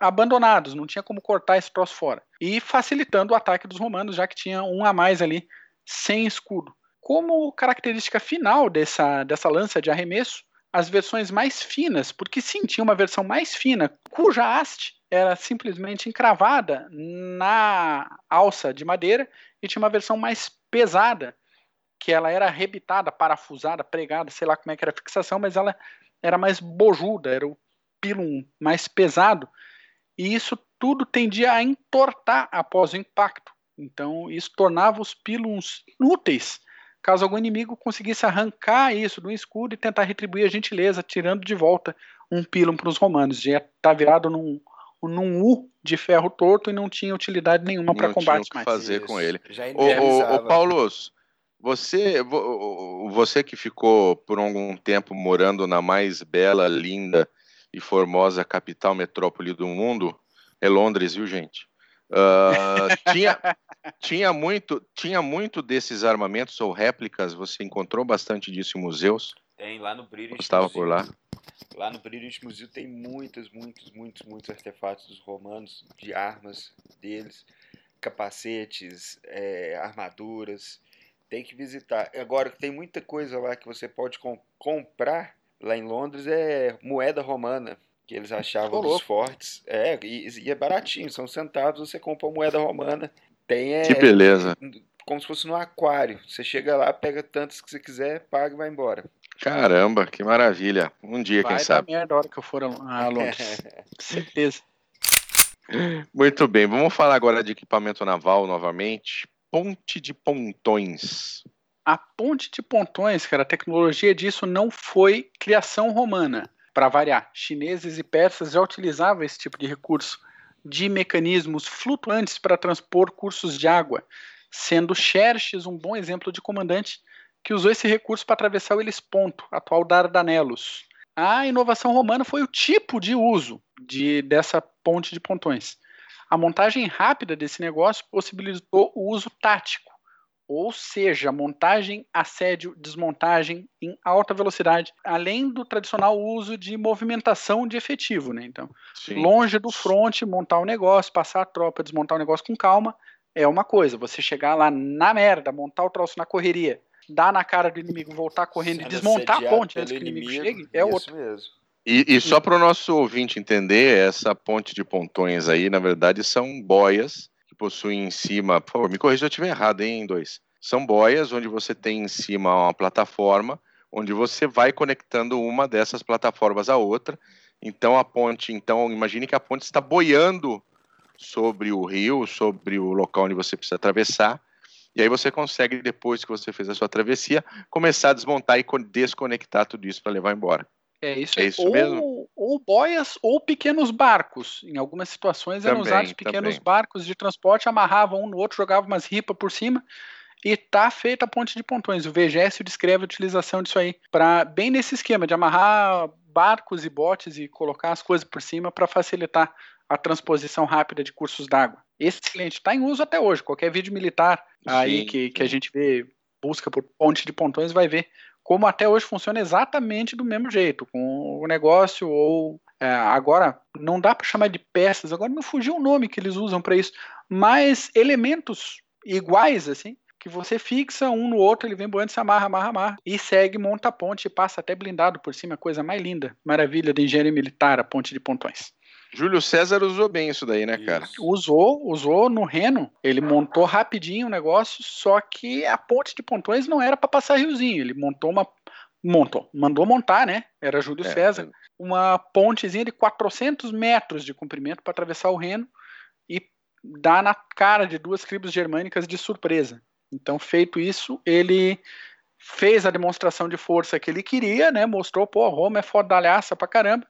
abandonados, não tinha como cortar esse troço fora. E facilitando o ataque dos romanos, já que tinha um a mais ali sem escudo. Como característica final dessa, dessa lança de arremesso, as versões mais finas, porque sim, tinha uma versão mais fina, cuja haste era simplesmente encravada na alça de madeira, e tinha uma versão mais pesada, que ela era arrebitada, parafusada, pregada, sei lá como é que era a fixação, mas ela era mais bojuda, era o pilum mais pesado, e isso tudo tendia a entortar após o impacto. Então, isso tornava os píluns inúteis, caso algum inimigo conseguisse arrancar isso do escudo e tentar retribuir a gentileza, tirando de volta um pílum para os romanos. Já está virado num, num U de ferro torto e não tinha utilidade nenhuma para combate mais. fazer isso. com ele. O Paulo, você, você que ficou por algum tempo morando na mais bela, linda e formosa capital metrópole do mundo, é Londres, viu, gente? Uh, [laughs] tinha, tinha, muito, tinha muito desses armamentos ou réplicas, você encontrou bastante disso em museus? Tem, lá no British Estava por lá? Lá no British Museum tem muitos, muitos, muitos, muitos artefatos dos romanos, de armas deles, capacetes, é, armaduras. Tem que visitar. Agora, tem muita coisa lá que você pode com comprar lá em Londres, é moeda romana que eles achavam dos fortes. É, e, e, é baratinho, são centavos, você compra uma moeda romana. Tem, é, que beleza. Como se fosse no aquário. Você chega lá, pega tantos que você quiser, paga e vai embora. Caramba, que maravilha. Um dia, vai quem sabe. Vai merda a hora que eu for a [laughs] Londres. Certeza. Muito bem, vamos falar agora de equipamento naval novamente. Ponte de pontões. A ponte de pontões, cara, a tecnologia disso não foi criação romana para variar, chineses e persas já utilizavam esse tipo de recurso de mecanismos flutuantes para transpor cursos de água, sendo Xerxes um bom exemplo de comandante que usou esse recurso para atravessar o Helesponto, atual Dardanelos. A inovação romana foi o tipo de uso de, dessa ponte de pontões. A montagem rápida desse negócio possibilitou o uso tático, ou seja, montagem, assédio, desmontagem em alta velocidade, além do tradicional uso de movimentação de efetivo, né? Então, Sim. longe do front, montar o um negócio, passar a tropa, desmontar o negócio com calma, é uma coisa. Você chegar lá na merda, montar o troço na correria, dar na cara do inimigo, voltar correndo e desmontar a ponte antes que o inimigo, inimigo chegue, é outro. Mesmo. E, e só para o nosso ouvinte entender, essa ponte de pontões aí, na verdade, são boias possuem em cima. Por favor, me corrija se eu estiver errado, hein, dois. São boias onde você tem em cima uma plataforma, onde você vai conectando uma dessas plataformas à outra. Então a ponte, então imagine que a ponte está boiando sobre o rio, sobre o local onde você precisa atravessar. E aí você consegue, depois que você fez a sua travessia, começar a desmontar e desconectar tudo isso para levar embora. É isso, é isso ou, mesmo? Ou boias ou pequenos barcos. Em algumas situações eram também, usados pequenos também. barcos de transporte, amarravam um no outro, jogavam umas ripas por cima e tá feita a ponte de pontões. O VGS descreve a utilização disso aí, para bem nesse esquema de amarrar barcos e botes e colocar as coisas por cima para facilitar a transposição rápida de cursos d'água. Excelente, está em uso até hoje. Qualquer vídeo militar sim, aí que, que a gente vê, busca por ponte de pontões, vai ver como até hoje funciona exatamente do mesmo jeito, com o negócio ou é, agora não dá para chamar de peças, agora me fugiu o nome que eles usam para isso, mas elementos iguais assim que você fixa um no outro, ele vem boando, se amarra, amarra, amarra, e segue, monta a ponte, passa até blindado por cima, coisa mais linda. Maravilha da engenharia militar, a ponte de pontões. Júlio César usou bem isso daí, né, cara? Usou, usou no Reno. Ele montou rapidinho o negócio, só que a ponte de pontões não era para passar riozinho. Ele montou uma. Montou, mandou montar, né? Era Júlio é, César. É. Uma pontezinha de 400 metros de comprimento para atravessar o Reno e dar na cara de duas tribos germânicas de surpresa. Então, feito isso, ele fez a demonstração de força que ele queria, né? Mostrou, pô, Roma é fodalhaça pra caramba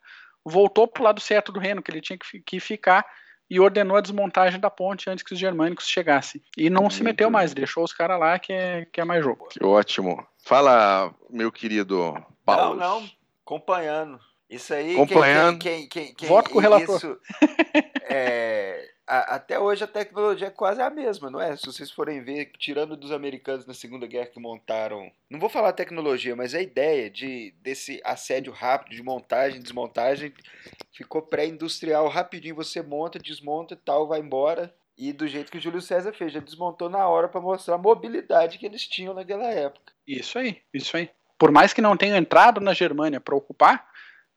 voltou para o lado certo do reino, que ele tinha que, que ficar, e ordenou a desmontagem da ponte antes que os germânicos chegassem. E não se meteu mais, deixou os caras lá, que é, que é mais jogo. Que ótimo. Fala, meu querido Paulo. Não, não, acompanhando. Isso aí, acompanhando. Quem, quem, quem, quem, Voto com o relator. Isso, [laughs] é, a, até hoje a tecnologia é quase a mesma, não é? Se vocês forem ver, tirando dos americanos na Segunda Guerra que montaram, não vou falar tecnologia, mas a ideia de desse assédio rápido de montagem, desmontagem, ficou pré-industrial, rapidinho você monta, desmonta e tal, vai embora. E do jeito que o Júlio César fez, já desmontou na hora para mostrar a mobilidade que eles tinham naquela época. Isso aí, isso aí. Por mais que não tenha entrado na Germânia para ocupar,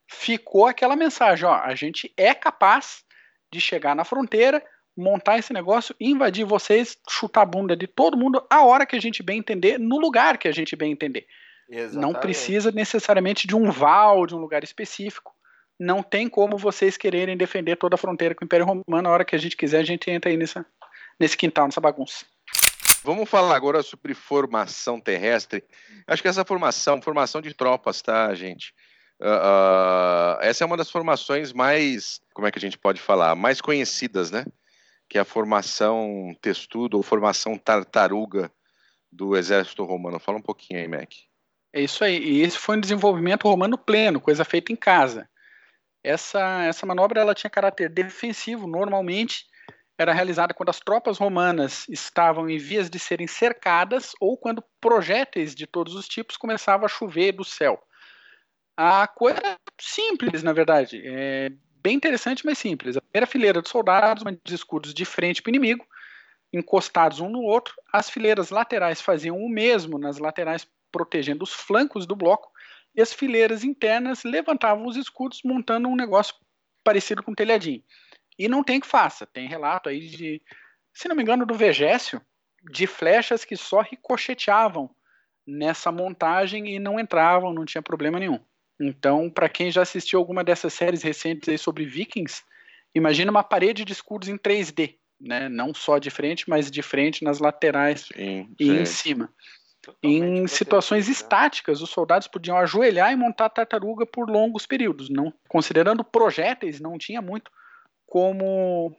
ficou aquela mensagem, ó, a gente é capaz de chegar na fronteira, montar esse negócio, invadir vocês, chutar a bunda de todo mundo a hora que a gente bem entender, no lugar que a gente bem entender. Exatamente. Não precisa necessariamente de um val, de um lugar específico. Não tem como vocês quererem defender toda a fronteira com o Império Romano. A hora que a gente quiser, a gente entra aí nessa, nesse quintal, nessa bagunça. Vamos falar agora sobre formação terrestre. Acho que essa formação, formação de tropas, tá, gente? Uh, essa é uma das formações mais, como é que a gente pode falar, mais conhecidas, né? Que é a formação testudo ou formação tartaruga do exército romano. Fala um pouquinho aí, Mac. É isso aí. E esse foi um desenvolvimento romano pleno, coisa feita em casa. Essa, essa manobra ela tinha caráter defensivo. Normalmente era realizada quando as tropas romanas estavam em vias de serem cercadas ou quando projéteis de todos os tipos começavam a chover do céu. A coisa simples, na verdade. É bem interessante, mas simples. A primeira fileira de soldados, os escudos de frente para o inimigo, encostados um no outro. As fileiras laterais faziam o mesmo nas laterais, protegendo os flancos do bloco. E as fileiras internas levantavam os escudos, montando um negócio parecido com um telhadinho. E não tem que faça. Tem relato aí de, se não me engano, do Vegésio, de flechas que só ricocheteavam nessa montagem e não entravam, não tinha problema nenhum. Então, para quem já assistiu alguma dessas séries recentes aí sobre Vikings, imagina uma parede de escudos em 3D, né? Não só de frente, mas de frente nas laterais sim, e sim. em cima. Totalmente em situações né? estáticas, os soldados podiam ajoelhar e montar a tartaruga por longos períodos. Não, considerando projéteis, não tinha muito como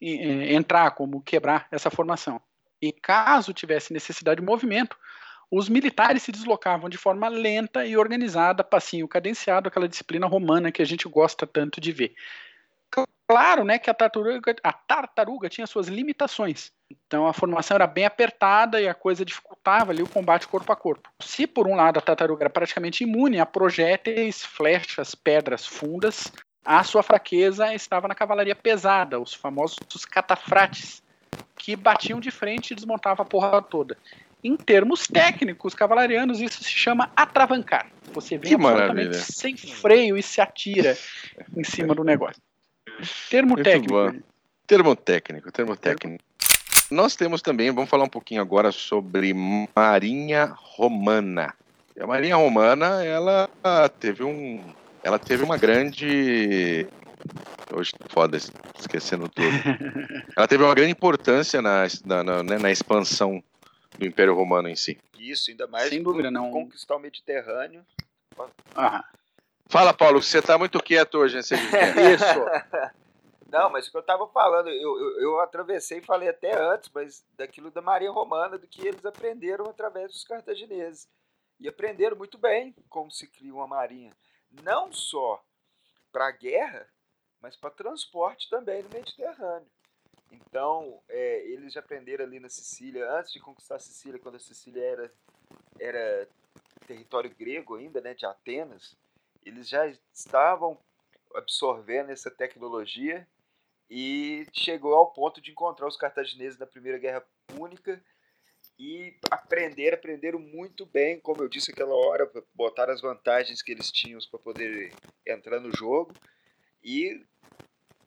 entrar, como quebrar essa formação. E caso tivesse necessidade de movimento, os militares se deslocavam de forma lenta e organizada, passinho cadenciado, aquela disciplina romana que a gente gosta tanto de ver. claro, né, que a tartaruga, a tartaruga tinha suas limitações. Então a formação era bem apertada e a coisa dificultava ali o combate corpo a corpo. Se por um lado a tartaruga era praticamente imune a projéteis, flechas, pedras fundas, a sua fraqueza estava na cavalaria pesada, os famosos catafrates, que batiam de frente e desmontavam a porra toda. Em termos técnicos cavalarianos, isso se chama atravancar. Você vem Que absolutamente maravilha. sem freio e se atira em cima do negócio. Termo Muito técnico. bom. Termo técnico, termo técnico. Nós temos também, vamos falar um pouquinho agora sobre Marinha Romana. A Marinha Romana, ela teve um, ela teve uma grande, hoje tá foda esquecendo tudo. [laughs] ela teve uma grande importância na, na, na, né, na expansão do Império Romano em si. Isso, ainda mais Sem dúvida, não. conquistar o Mediterrâneo. Ah, Fala, Paulo, você está muito quieto hoje nesse vídeo. [laughs] isso. Não, mas o que eu estava falando, eu, eu, eu atravessei e falei até antes, mas daquilo da Marinha Romana, do que eles aprenderam através dos cartagineses. E aprenderam muito bem como se cria uma marinha. Não só para a guerra, mas para transporte também no Mediterrâneo. Então, é, eles já aprenderam ali na Sicília, antes de conquistar a Sicília, quando a Sicília era, era território grego ainda, né, de Atenas, eles já estavam absorvendo essa tecnologia e chegou ao ponto de encontrar os cartagineses na Primeira Guerra Púnica e aprender, aprenderam muito bem, como eu disse aquela hora, botaram as vantagens que eles tinham para poder entrar no jogo e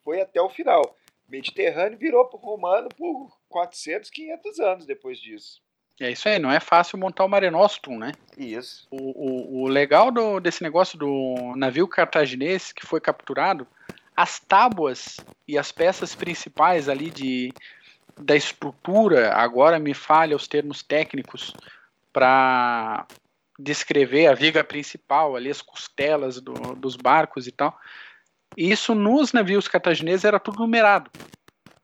foi até o final. Mediterrâneo virou para o romano por 400, 500 anos depois disso. É isso aí, não é fácil montar o Mare Nostrum, né? Isso. O, o, o legal do- desse negócio do navio cartaginês que foi capturado, as tábuas e as peças principais ali de, da estrutura, agora me falha os termos técnicos para descrever a viga principal, ali as costelas do- dos barcos e tal. Isso nos navios cartagineses era tudo numerado.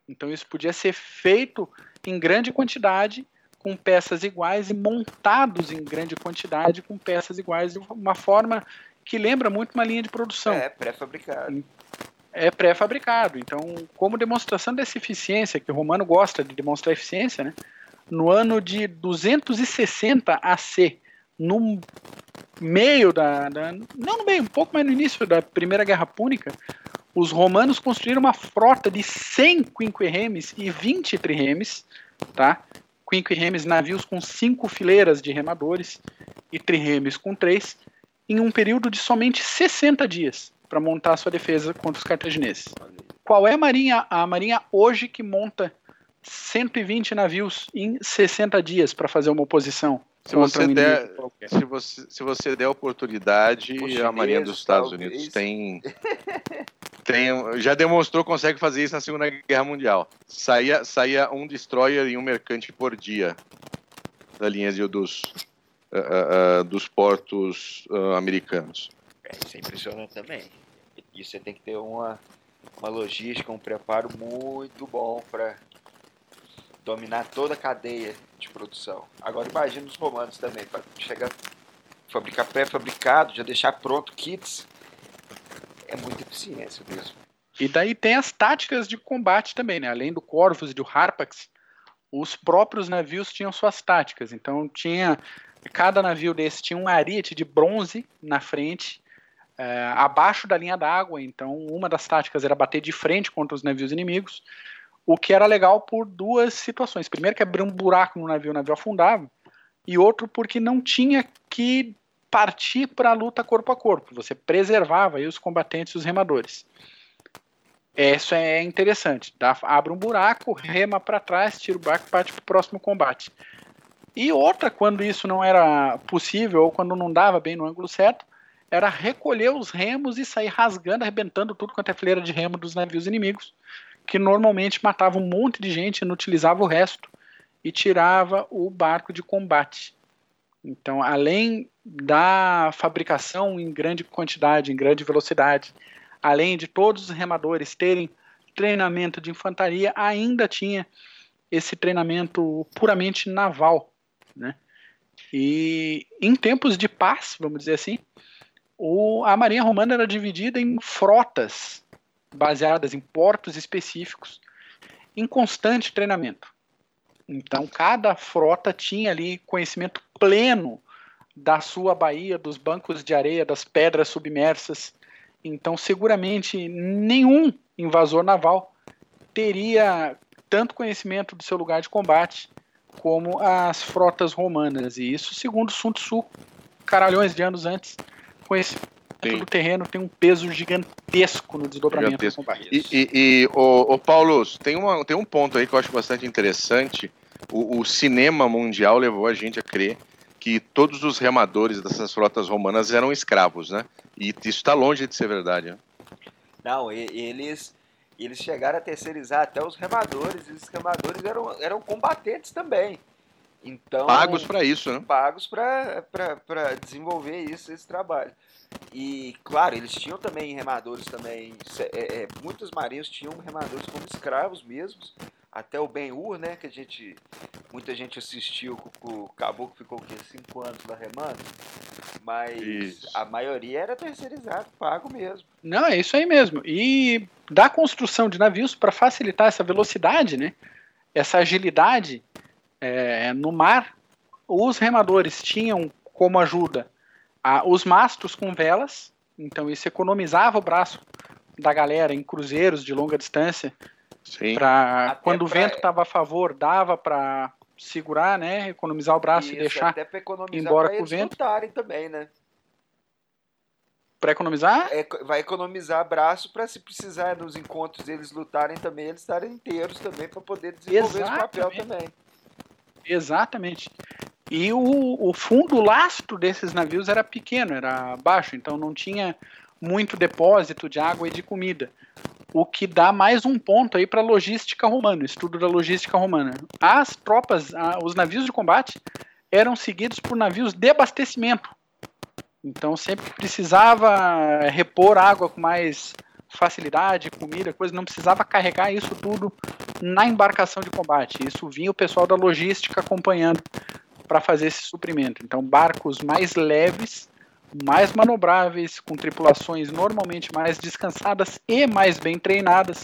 Então isso podia ser feito em grande quantidade com peças iguais e montados em grande quantidade com peças iguais de uma forma que lembra muito uma linha de produção. É, pré-fabricado. É pré-fabricado. Então, como demonstração dessa eficiência, que o Romano gosta de demonstrar eficiência, né? no ano de 260 AC, no meio da, da. Não no meio, um pouco mais no início da Primeira Guerra Púnica, os romanos construíram uma frota de 100 quinquerremes e 20 trirremes, tá? Quinquerremes, navios com cinco fileiras de remadores e trirremes com três, em um período de somente 60 dias para montar sua defesa contra os cartagineses. Qual é a marinha, a marinha hoje que monta 120 navios em 60 dias para fazer uma oposição? Se você um der-? Se você, se você der oportunidade, a Marinha dos Estados talvez. Unidos tem, [laughs] tem. Já demonstrou que consegue fazer isso na Segunda Guerra Mundial. Saía, saía um destroyer e um mercante por dia da linha de- dos, ah, ah, dos portos ah, americanos. É, isso é impressionante também. E você tem que ter uma, uma logística, um preparo muito bom para dominar toda a cadeia de produção. Agora imagina os romanos também, para chegar fabricar pré-fabricado, já deixar pronto kits. É muita eficiência mesmo. E daí tem as táticas de combate também, né? Além do Corvus e do Harpax, os próprios navios tinham suas táticas. Então tinha cada navio desse tinha um ariete de bronze na frente, eh, abaixo da linha d'água. Então uma das táticas era bater de frente contra os navios inimigos, o que era legal por duas situações. Primeiro que abria um buraco no navio, o navio afundava, e outro porque não tinha que partir para a luta corpo a corpo. Você preservava os combatentes e os remadores. Isso é interessante. Dá, abre um buraco, rema para trás, tira o barco parte para o próximo combate. E outra, quando isso não era possível ou quando não dava bem no ângulo certo, era recolher os remos e sair rasgando, arrebentando tudo quanto é fileira de remo dos navios inimigos, que normalmente matava um monte de gente, inutilizava o resto e tirava o barco de combate. Então, além da fabricação em grande quantidade, em grande velocidade, além de todos os remadores terem treinamento de infantaria, ainda tinha esse treinamento puramente naval, né? E em tempos de paz, vamos dizer assim, o, a marinha romana era dividida em frotas baseadas em portos específicos, em constante treinamento. Então, cada frota tinha ali conhecimento pleno da sua baía, dos bancos de areia, das pedras submersas. Então, seguramente, nenhum invasor naval teria tanto conhecimento do seu lugar de combate como as frotas romanas. E isso, segundo Sun Tzu, caralhões de anos antes, conhecimento Sim. do terreno tem um peso gigantesco no desdobramento gigantesco. com E, e, e o, o Paulo, tem, uma, tem um ponto aí que eu acho bastante interessante. O, o cinema mundial levou a gente a crer que todos os remadores dessas frotas romanas eram escravos, né? E isso está longe de ser verdade. Né? Não, eles eles chegaram a terceirizar até os remadores, e os remadores eram, eram combatentes também. Então, pagos para isso, né? Pagos para desenvolver isso, esse trabalho. E, claro, eles tinham também remadores também. É, é, muitos marinhos tinham remadores como escravos mesmos, até o Ben-Hur, né, que a gente muita gente assistiu, o, o Caboclo ficou aqui cinco anos lá remando, mas isso. a maioria era terceirizado, pago mesmo. Não, é isso aí mesmo. E da construção de navios para facilitar essa velocidade, né, essa agilidade é, no mar, os remadores tinham como ajuda a, os mastros com velas, então isso economizava o braço da galera em cruzeiros de longa distância Pra, quando o vento estava a favor, dava para segurar, né? Economizar o braço Isso, e deixar embora com o vento. lutarem também, né? Para economizar? É, vai economizar braço para se precisar nos encontros eles lutarem também, eles estarem inteiros também para poder desenvolver Exatamente. esse papel também. Exatamente. E o, o fundo lastro desses navios era pequeno, era baixo, então não tinha muito depósito de água e de comida o que dá mais um ponto aí para a logística romana, estudo da logística romana. As tropas, os navios de combate eram seguidos por navios de abastecimento. Então sempre precisava repor água com mais facilidade, comida, coisa, não precisava carregar isso tudo na embarcação de combate. Isso vinha o pessoal da logística acompanhando para fazer esse suprimento. Então barcos mais leves mais manobráveis, com tripulações normalmente mais descansadas e mais bem treinadas,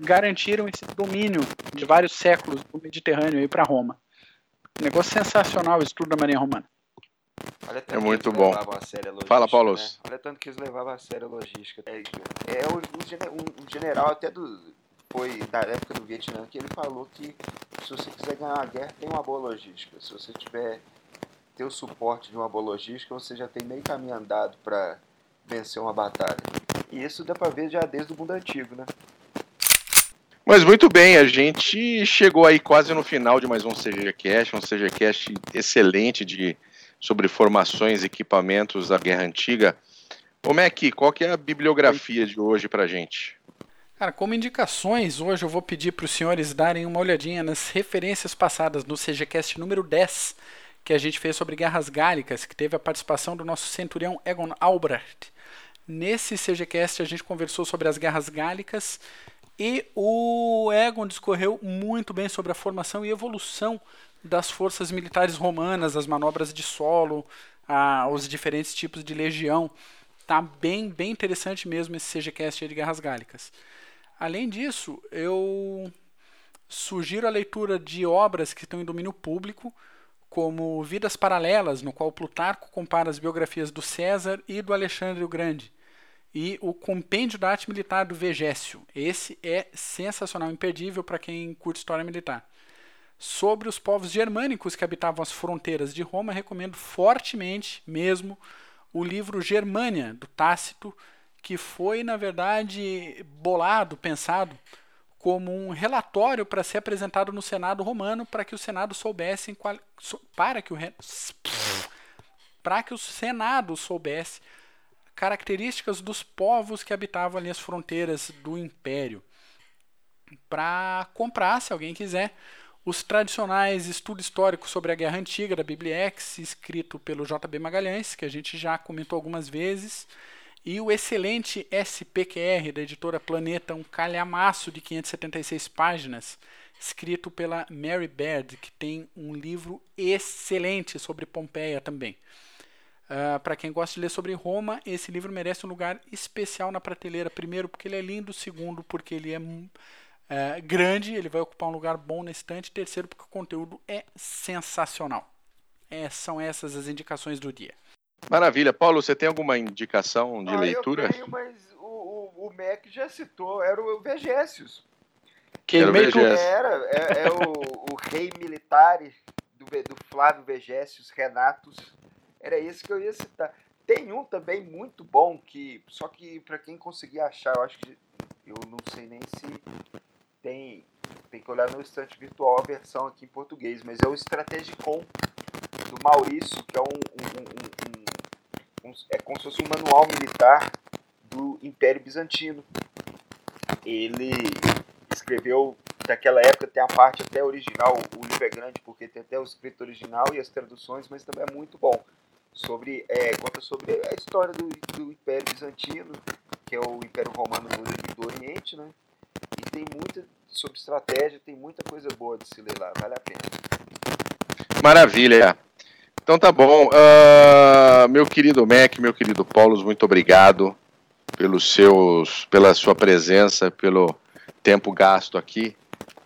garantiram esse domínio de vários séculos do Mediterrâneo para Roma. negócio sensacional o estudo da Marinha Romana. é muito bom. Fala, Paulo. Né? Olha tanto que eles levavam a sério a logística. É, é o, o, general até do foi da época do Vietnã que ele falou que se você quiser ganhar a guerra, tem uma boa logística. Se você tiver ter o suporte de uma boa logística, você já tem meio caminho andado para vencer uma batalha. E isso dá para ver já desde o mundo antigo, né? Mas muito bem, a gente chegou aí quase no final de mais um CGCast, um CGCast excelente de sobre formações e equipamentos da Guerra Antiga. Ô Mac, qual que é a bibliografia de hoje pra gente? Cara, como indicações, hoje eu vou pedir para os senhores darem uma olhadinha nas referências passadas no CGCast número 10, que a gente fez sobre guerras gálicas, que teve a participação do nosso centurião Egon Albrecht. Nesse CGCast a gente conversou sobre as guerras gálicas e o Egon discorreu muito bem sobre a formação e evolução das forças militares romanas, as manobras de solo, a, os diferentes tipos de legião. Tá bem, bem interessante mesmo esse CGCast de guerras gálicas. Além disso, eu sugiro a leitura de obras que estão em domínio público como Vidas Paralelas, no qual Plutarco compara as biografias do César e do Alexandre o Grande, e o Compêndio da Arte Militar do Vegésio. Esse é sensacional, imperdível para quem curte história militar. Sobre os povos germânicos que habitavam as fronteiras de Roma, recomendo fortemente mesmo o livro Germânia, do Tácito, que foi, na verdade, bolado, pensado como um relatório para ser apresentado no Senado romano para que o Senado soubesse qual, para que o para que o Senado soubesse características dos povos que habitavam ali as fronteiras do império. Para comprar, se alguém quiser, os tradicionais estudos históricos sobre a Guerra Antiga da Bibliex, escrito pelo JB Magalhães, que a gente já comentou algumas vezes, e o excelente SPQR da editora Planeta, um calhamaço de 576 páginas, escrito pela Mary Baird, que tem um livro excelente sobre Pompeia também. Uh, para quem gosta de ler sobre Roma, esse livro merece um lugar especial na prateleira. Primeiro, porque ele é lindo. Segundo, porque ele é uh, grande, ele vai ocupar um lugar bom na estante. Terceiro, porque o conteúdo é sensacional. É, são essas as indicações do dia. Maravilha. Paulo, você tem alguma indicação de ah, leitura? Eu tenho, mas o, o, o Mac já citou, era o era, o era é, é o, o, rei militar do, do Flávio Vegésios, Renatos. Era esse que eu ia citar. Tem um também muito bom que, só que para quem conseguir achar, eu acho que eu não sei nem se tem, tem que olhar no estante virtual a versão aqui em português, mas é o Strategicon do Maurício, que é um, um, um, um é como se fosse um manual militar do Império Bizantino. Ele escreveu daquela época tem a parte até original, o livro é grande porque tem até o escrito original e as traduções, mas também é muito bom. Sobre, é, conta sobre a história do, do Império Bizantino, que é o Império Romano do, do Oriente, né? E tem muita sobre estratégia, tem muita coisa boa de se ler lá, vale a pena. Maravilha. Então tá bom. Uh, meu querido Mac, meu querido Paulo, muito obrigado pelos seus, pela sua presença, pelo tempo gasto aqui.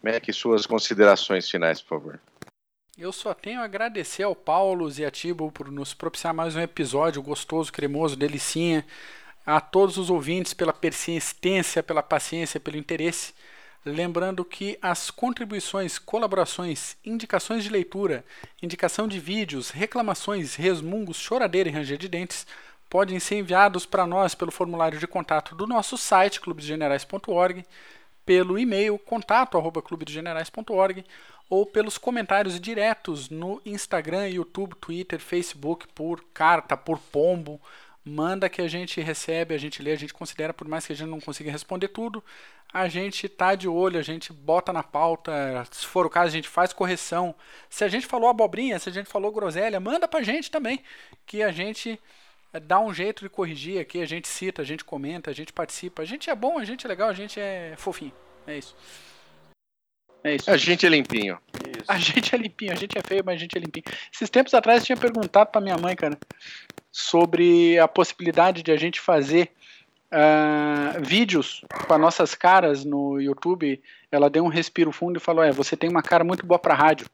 Mac, suas considerações finais, por favor. Eu só tenho a agradecer ao Paulo e a Tibo por nos propiciar mais um episódio gostoso, cremoso, delicinha. A todos os ouvintes pela persistência, pela paciência, pelo interesse. Lembrando que as contribuições, colaborações, indicações de leitura, indicação de vídeos, reclamações, resmungos, choradeira e ranger de dentes podem ser enviados para nós pelo formulário de contato do nosso site clubesgenerais.org pelo e-mail contato@clubedegenerais.org ou pelos comentários diretos no Instagram, YouTube, Twitter, Facebook, por carta, por pombo. Manda que a gente recebe, a gente lê, a gente considera, por mais que a gente não consiga responder tudo, a gente tá de olho, a gente bota na pauta, se for o caso, a gente faz correção. Se a gente falou abobrinha, se a gente falou groselha, manda pra gente também, que a gente dá um jeito de corrigir aqui, a gente cita, a gente comenta, a gente participa. A gente é bom, a gente é legal, a gente é fofinho. É isso. É isso. A gente é limpinho. Isso. A gente é limpinho, a gente é feio, mas a gente é limpinho. Esses tempos atrás eu tinha perguntado pra minha mãe, cara, sobre a possibilidade de a gente fazer uh, vídeos com as nossas caras no YouTube. Ela deu um respiro fundo e falou: É, você tem uma cara muito boa pra rádio.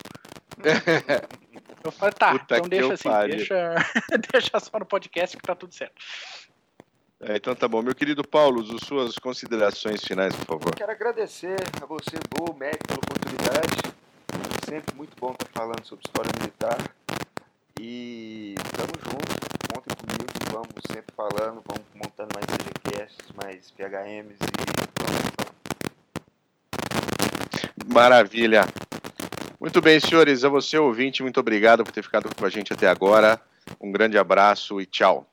[laughs] Eu falei, tá, Puta então deixa assim, deixa, [laughs] deixa só no podcast que tá tudo certo. É, então tá bom. Meu querido Paulo, as suas considerações finais, por favor. Quero agradecer a você, Bo, Mac, pela oportunidade. Sempre muito bom estar falando sobre história militar. E tamo junto, vamos sempre falando, vamos montando mais DGCasts, mais PHMs e Maravilha. Muito bem, senhores. A você, ouvinte, muito obrigado por ter ficado com a gente até agora. Um grande abraço e tchau.